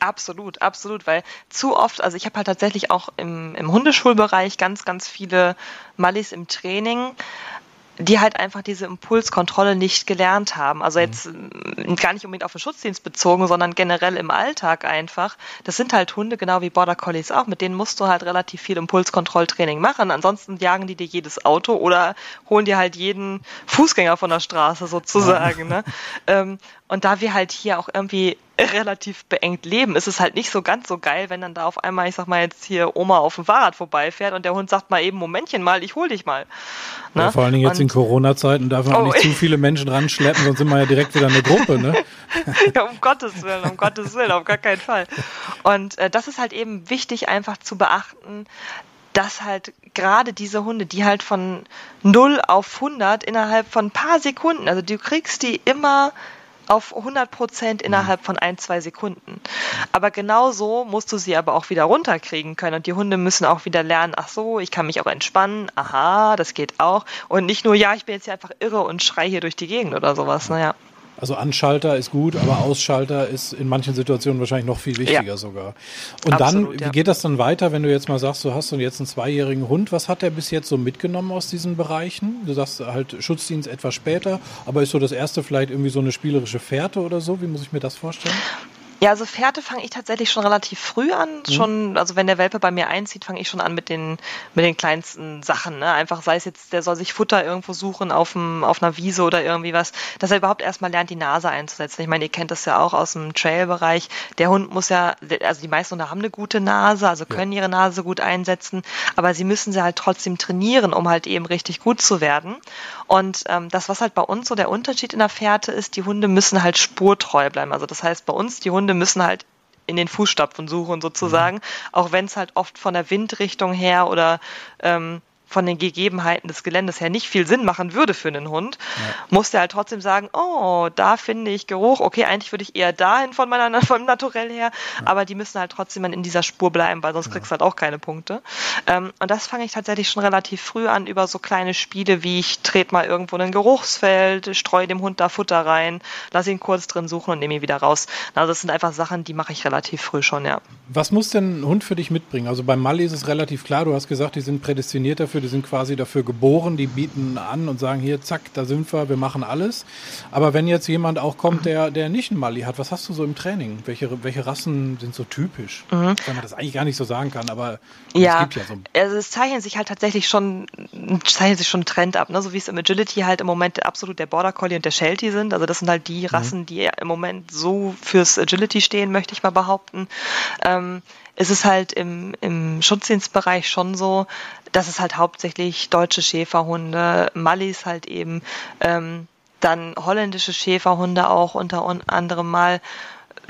Absolut, absolut, weil zu oft, also ich habe halt tatsächlich auch im, im Hundeschulbereich ganz, ganz viele Mallis im Training, die halt einfach diese Impulskontrolle nicht gelernt haben. Also jetzt mhm. gar nicht unbedingt auf den Schutzdienst bezogen, sondern generell im Alltag einfach. Das sind halt Hunde, genau wie Border Collies auch. Mit denen musst du halt relativ viel Impulskontrolltraining machen. Ansonsten jagen die dir jedes Auto oder holen dir halt jeden Fußgänger von der Straße sozusagen. Ja. Ne? Und da wir halt hier auch irgendwie relativ beengt leben, ist es halt nicht so ganz so geil, wenn dann da auf einmal, ich sag mal jetzt hier Oma auf dem Fahrrad vorbeifährt und der Hund sagt mal eben, Momentchen mal, ich hol dich mal. Ne? Ja, vor allen Dingen jetzt und, in Corona-Zeiten darf man oh, auch nicht zu viele Menschen ranschleppen, sonst sind wir ja direkt wieder eine Gruppe, ne? ja, um Gottes Willen, um Gottes Willen, auf gar keinen Fall. Und äh, das ist halt eben wichtig einfach zu beachten, dass halt gerade diese Hunde, die halt von 0 auf 100 innerhalb von ein paar Sekunden, also du kriegst die immer auf 100 Prozent innerhalb von ein, zwei Sekunden. Aber genauso musst du sie aber auch wieder runterkriegen können und die Hunde müssen auch wieder lernen, ach so, ich kann mich auch entspannen, aha, das geht auch und nicht nur, ja, ich bin jetzt hier einfach irre und schrei hier durch die Gegend oder sowas, naja. Also Anschalter ist gut, aber Ausschalter ist in manchen Situationen wahrscheinlich noch viel wichtiger ja. sogar. Und Absolut, dann, wie geht das dann weiter, wenn du jetzt mal sagst, du hast jetzt einen zweijährigen Hund, was hat der bis jetzt so mitgenommen aus diesen Bereichen? Du sagst halt Schutzdienst etwas später, aber ist so das erste vielleicht irgendwie so eine spielerische Fährte oder so? Wie muss ich mir das vorstellen? Ja, also Fährte fange ich tatsächlich schon relativ früh an. Mhm. Schon, also wenn der Welpe bei mir einzieht, fange ich schon an mit den mit den kleinsten Sachen. Ne? Einfach sei es jetzt, der soll sich Futter irgendwo suchen auf dem auf einer Wiese oder irgendwie was, dass er überhaupt erstmal lernt, die Nase einzusetzen. Ich meine, ihr kennt das ja auch aus dem Trail-Bereich. Der Hund muss ja, also die meisten Hunde haben eine gute Nase, also können ja. ihre Nase gut einsetzen, aber sie müssen sie halt trotzdem trainieren, um halt eben richtig gut zu werden. Und ähm, das, was halt bei uns so der Unterschied in der Fährte ist, die Hunde müssen halt spurtreu bleiben. Also das heißt, bei uns die Hunde müssen halt in den Fußstapfen suchen sozusagen, mhm. auch wenn es halt oft von der Windrichtung her oder ähm, von den Gegebenheiten des Geländes her nicht viel Sinn machen würde für einen Hund, ja. muss der halt trotzdem sagen, oh, da finde ich Geruch, okay, eigentlich würde ich eher dahin von meiner vom Naturell her, ja. aber die müssen halt trotzdem in dieser Spur bleiben, weil sonst ja. kriegst du halt auch keine Punkte. Ähm, und das fange ich tatsächlich schon relativ früh an über so kleine Spiele wie ich trete mal irgendwo in ein Geruchsfeld, streue dem Hund da Futter rein, lass ihn kurz drin suchen und nehme ihn wieder raus. Also das sind einfach Sachen, die mache ich relativ früh schon, ja. Was muss denn ein Hund für dich mitbringen? Also beim Mali ist es relativ klar, du hast gesagt, die sind prädestiniert dafür, du, die sind quasi dafür geboren, die bieten an und sagen, hier, zack, da sind wir, wir machen alles. Aber wenn jetzt jemand auch kommt, der, der nicht einen Mali hat, was hast du so im Training? Welche, welche Rassen sind so typisch? Mhm. Wenn man das eigentlich gar nicht so sagen kann, aber ja, es gibt ja so. Also es zeichnet sich halt tatsächlich schon, zeichnet sich schon ein Trend ab, ne? so wie es im Agility halt im Moment absolut der Border Collie und der Sheltie sind. Also das sind halt die mhm. Rassen, mhm. die im Moment so fürs Agility stehen, möchte ich mal behaupten. Ähm, ist es halt im, im Schutzdienstbereich schon so, dass es halt hauptsächlich deutsche Schäferhunde, Mallis halt eben, ähm, dann holländische Schäferhunde auch unter anderem mal.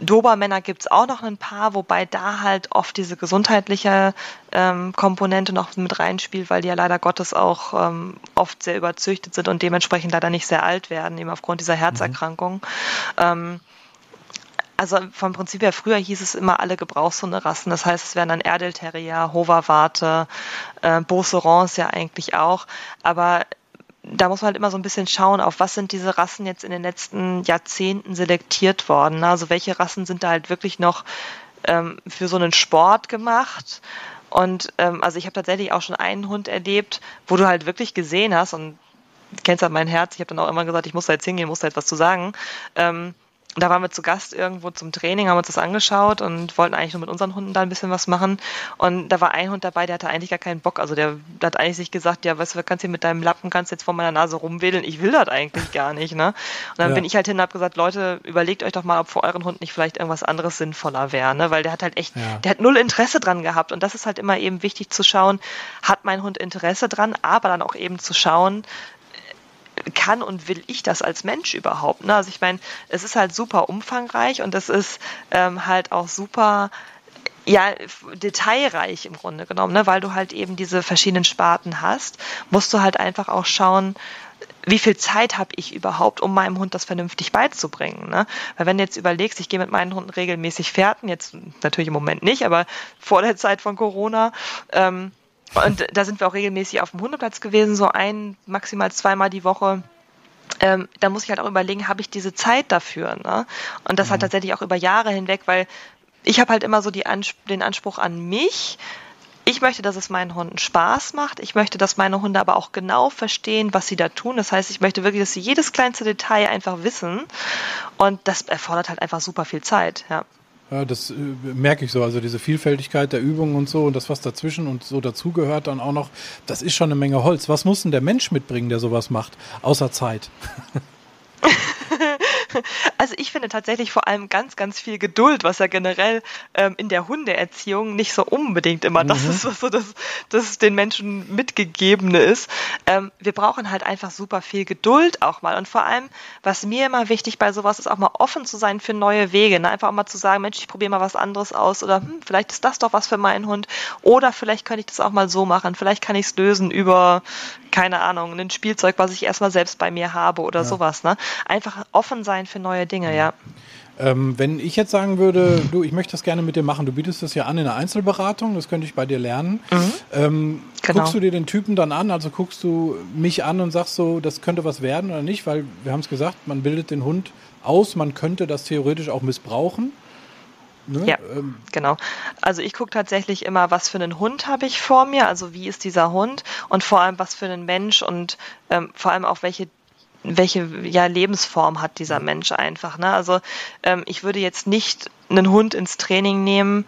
Dobermänner gibt es auch noch ein paar, wobei da halt oft diese gesundheitliche ähm, Komponente noch mit reinspielt, weil die ja leider Gottes auch ähm, oft sehr überzüchtet sind und dementsprechend leider nicht sehr alt werden, eben aufgrund dieser Herzerkrankung. Mhm. Ähm, also vom Prinzip her, früher hieß es immer alle Gebrauchshunderassen. Das heißt, es wären dann Erdel Terrier, Hoverwarte, äh, Beaucerons ja eigentlich auch. Aber da muss man halt immer so ein bisschen schauen, auf was sind diese Rassen jetzt in den letzten Jahrzehnten selektiert worden. Also welche Rassen sind da halt wirklich noch ähm, für so einen Sport gemacht? Und ähm, also ich habe tatsächlich auch schon einen Hund erlebt, wo du halt wirklich gesehen hast und kennst halt mein Herz, ich habe dann auch immer gesagt, ich muss da jetzt hingehen, muss da etwas zu sagen. Ähm, da waren wir zu Gast irgendwo zum Training, haben uns das angeschaut und wollten eigentlich nur mit unseren Hunden da ein bisschen was machen. Und da war ein Hund dabei, der hatte eigentlich gar keinen Bock. Also der, der hat eigentlich sich gesagt, ja, weißt du, kannst hier mit deinem Lappen, kannst jetzt vor meiner Nase rumwedeln. Ich will das eigentlich gar nicht, ne? Und dann ja. bin ich halt hin und hab gesagt, Leute, überlegt euch doch mal, ob für euren Hund nicht vielleicht irgendwas anderes sinnvoller wäre, ne? Weil der hat halt echt, ja. der hat null Interesse dran gehabt. Und das ist halt immer eben wichtig zu schauen, hat mein Hund Interesse dran, aber dann auch eben zu schauen, kann und will ich das als Mensch überhaupt? Ne? Also ich meine, es ist halt super umfangreich und es ist ähm, halt auch super ja, detailreich im Grunde genommen, ne? weil du halt eben diese verschiedenen Sparten hast, musst du halt einfach auch schauen, wie viel Zeit habe ich überhaupt, um meinem Hund das vernünftig beizubringen? Ne? Weil wenn du jetzt überlegst, ich gehe mit meinen Hunden regelmäßig fährten, jetzt natürlich im Moment nicht, aber vor der Zeit von Corona, ähm, und da sind wir auch regelmäßig auf dem Hundeplatz gewesen, so ein, maximal zweimal die Woche. Ähm, da muss ich halt auch überlegen, habe ich diese Zeit dafür? Ne? Und das mhm. halt tatsächlich auch über Jahre hinweg, weil ich habe halt immer so die Ans den Anspruch an mich, ich möchte, dass es meinen Hunden Spaß macht. Ich möchte, dass meine Hunde aber auch genau verstehen, was sie da tun. Das heißt, ich möchte wirklich, dass sie jedes kleinste Detail einfach wissen. Und das erfordert halt einfach super viel Zeit, ja. Ja, das äh, merke ich so. Also diese Vielfältigkeit der Übungen und so und das, was dazwischen und so dazugehört dann auch noch, das ist schon eine Menge Holz. Was muss denn der Mensch mitbringen, der sowas macht, außer Zeit? Also ich finde tatsächlich vor allem ganz, ganz viel Geduld, was ja generell ähm, in der Hundeerziehung nicht so unbedingt immer mhm. das ist, was so das, das den Menschen mitgegebene ist. Ähm, wir brauchen halt einfach super viel Geduld auch mal. Und vor allem, was mir immer wichtig bei sowas ist, auch mal offen zu sein für neue Wege. Ne? Einfach auch mal zu sagen, Mensch, ich probiere mal was anderes aus oder hm, vielleicht ist das doch was für meinen Hund. Oder vielleicht könnte ich das auch mal so machen. Vielleicht kann ich es lösen über, keine Ahnung, ein Spielzeug, was ich erstmal selbst bei mir habe oder ja. sowas. Ne? Einfach offen sein für neue Dinge, ja. Ähm, wenn ich jetzt sagen würde, du, ich möchte das gerne mit dir machen, du bietest das ja an in der Einzelberatung, das könnte ich bei dir lernen. Mhm. Ähm, genau. Guckst du dir den Typen dann an, also guckst du mich an und sagst so, das könnte was werden oder nicht, weil wir haben es gesagt, man bildet den Hund aus, man könnte das theoretisch auch missbrauchen. Ne? Ja, ähm. genau. Also ich gucke tatsächlich immer, was für einen Hund habe ich vor mir, also wie ist dieser Hund und vor allem, was für einen Mensch und ähm, vor allem auch welche welche ja, Lebensform hat dieser Mensch einfach. Ne? Also ähm, ich würde jetzt nicht einen Hund ins Training nehmen,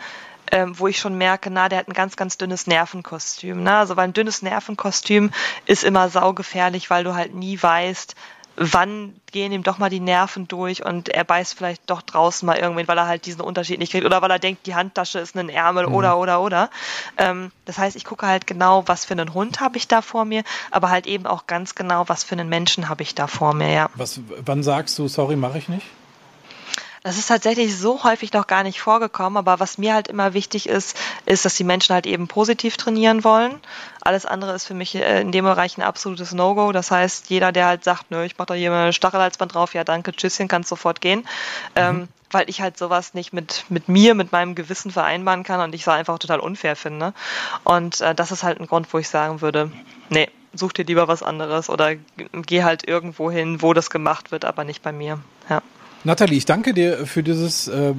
ähm, wo ich schon merke, na, der hat ein ganz, ganz dünnes Nervenkostüm. Ne? Also weil ein dünnes Nervenkostüm ist immer saugefährlich, weil du halt nie weißt, wann gehen ihm doch mal die Nerven durch und er beißt vielleicht doch draußen mal irgendwen, weil er halt diesen Unterschied nicht kriegt oder weil er denkt, die Handtasche ist ein Ärmel mhm. oder oder oder. Ähm, das heißt, ich gucke halt genau, was für einen Hund habe ich da vor mir, aber halt eben auch ganz genau, was für einen Menschen habe ich da vor mir, ja. Was, wann sagst du, sorry, mache ich nicht? Das ist tatsächlich so häufig noch gar nicht vorgekommen, aber was mir halt immer wichtig ist, ist, dass die Menschen halt eben positiv trainieren wollen. Alles andere ist für mich äh, in dem Bereich ein absolutes No-Go. Das heißt, jeder, der halt sagt, nö, ich mache da hier mal Stachelhalsband drauf, ja danke, tschüsschen, kannst sofort gehen. Ähm, mhm. Ähm, weil ich halt sowas nicht mit, mit mir, mit meinem Gewissen vereinbaren kann und ich es einfach total unfair finde. Und äh, das ist halt ein Grund, wo ich sagen würde, nee, such dir lieber was anderes oder geh halt irgendwo hin, wo das gemacht wird, aber nicht bei mir. Nathalie, ich danke dir für dieses äh,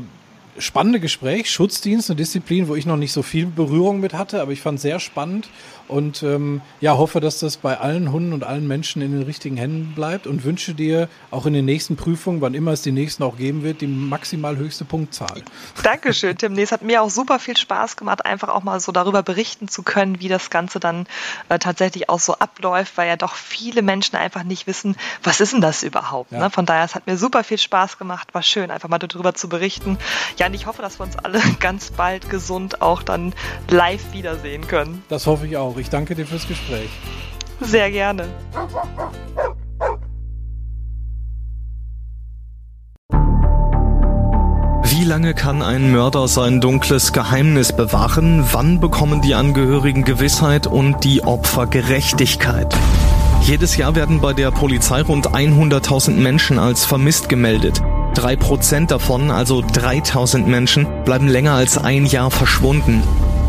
spannende Gespräch. Schutzdienst, eine Disziplin, wo ich noch nicht so viel Berührung mit hatte, aber ich fand es sehr spannend und ähm, ja, hoffe, dass das bei allen Hunden und allen Menschen in den richtigen Händen bleibt und wünsche dir auch in den nächsten Prüfungen, wann immer es die nächsten auch geben wird, die maximal höchste Punktzahl. Dankeschön, Tim. Nee, es hat mir auch super viel Spaß gemacht, einfach auch mal so darüber berichten zu können, wie das Ganze dann äh, tatsächlich auch so abläuft, weil ja doch viele Menschen einfach nicht wissen, was ist denn das überhaupt. Ja. Ne? Von daher, es hat mir super viel Spaß gemacht, war schön, einfach mal darüber zu berichten. Ja, und ich hoffe, dass wir uns alle ganz bald gesund auch dann live wiedersehen können. Das hoffe ich auch auch. Ich danke dir fürs Gespräch. Sehr gerne. Wie lange kann ein Mörder sein dunkles Geheimnis bewahren? Wann bekommen die Angehörigen Gewissheit und die Opfer Gerechtigkeit? Jedes Jahr werden bei der Polizei rund 100.000 Menschen als vermisst gemeldet. Drei Prozent davon, also 3000 Menschen, bleiben länger als ein Jahr verschwunden.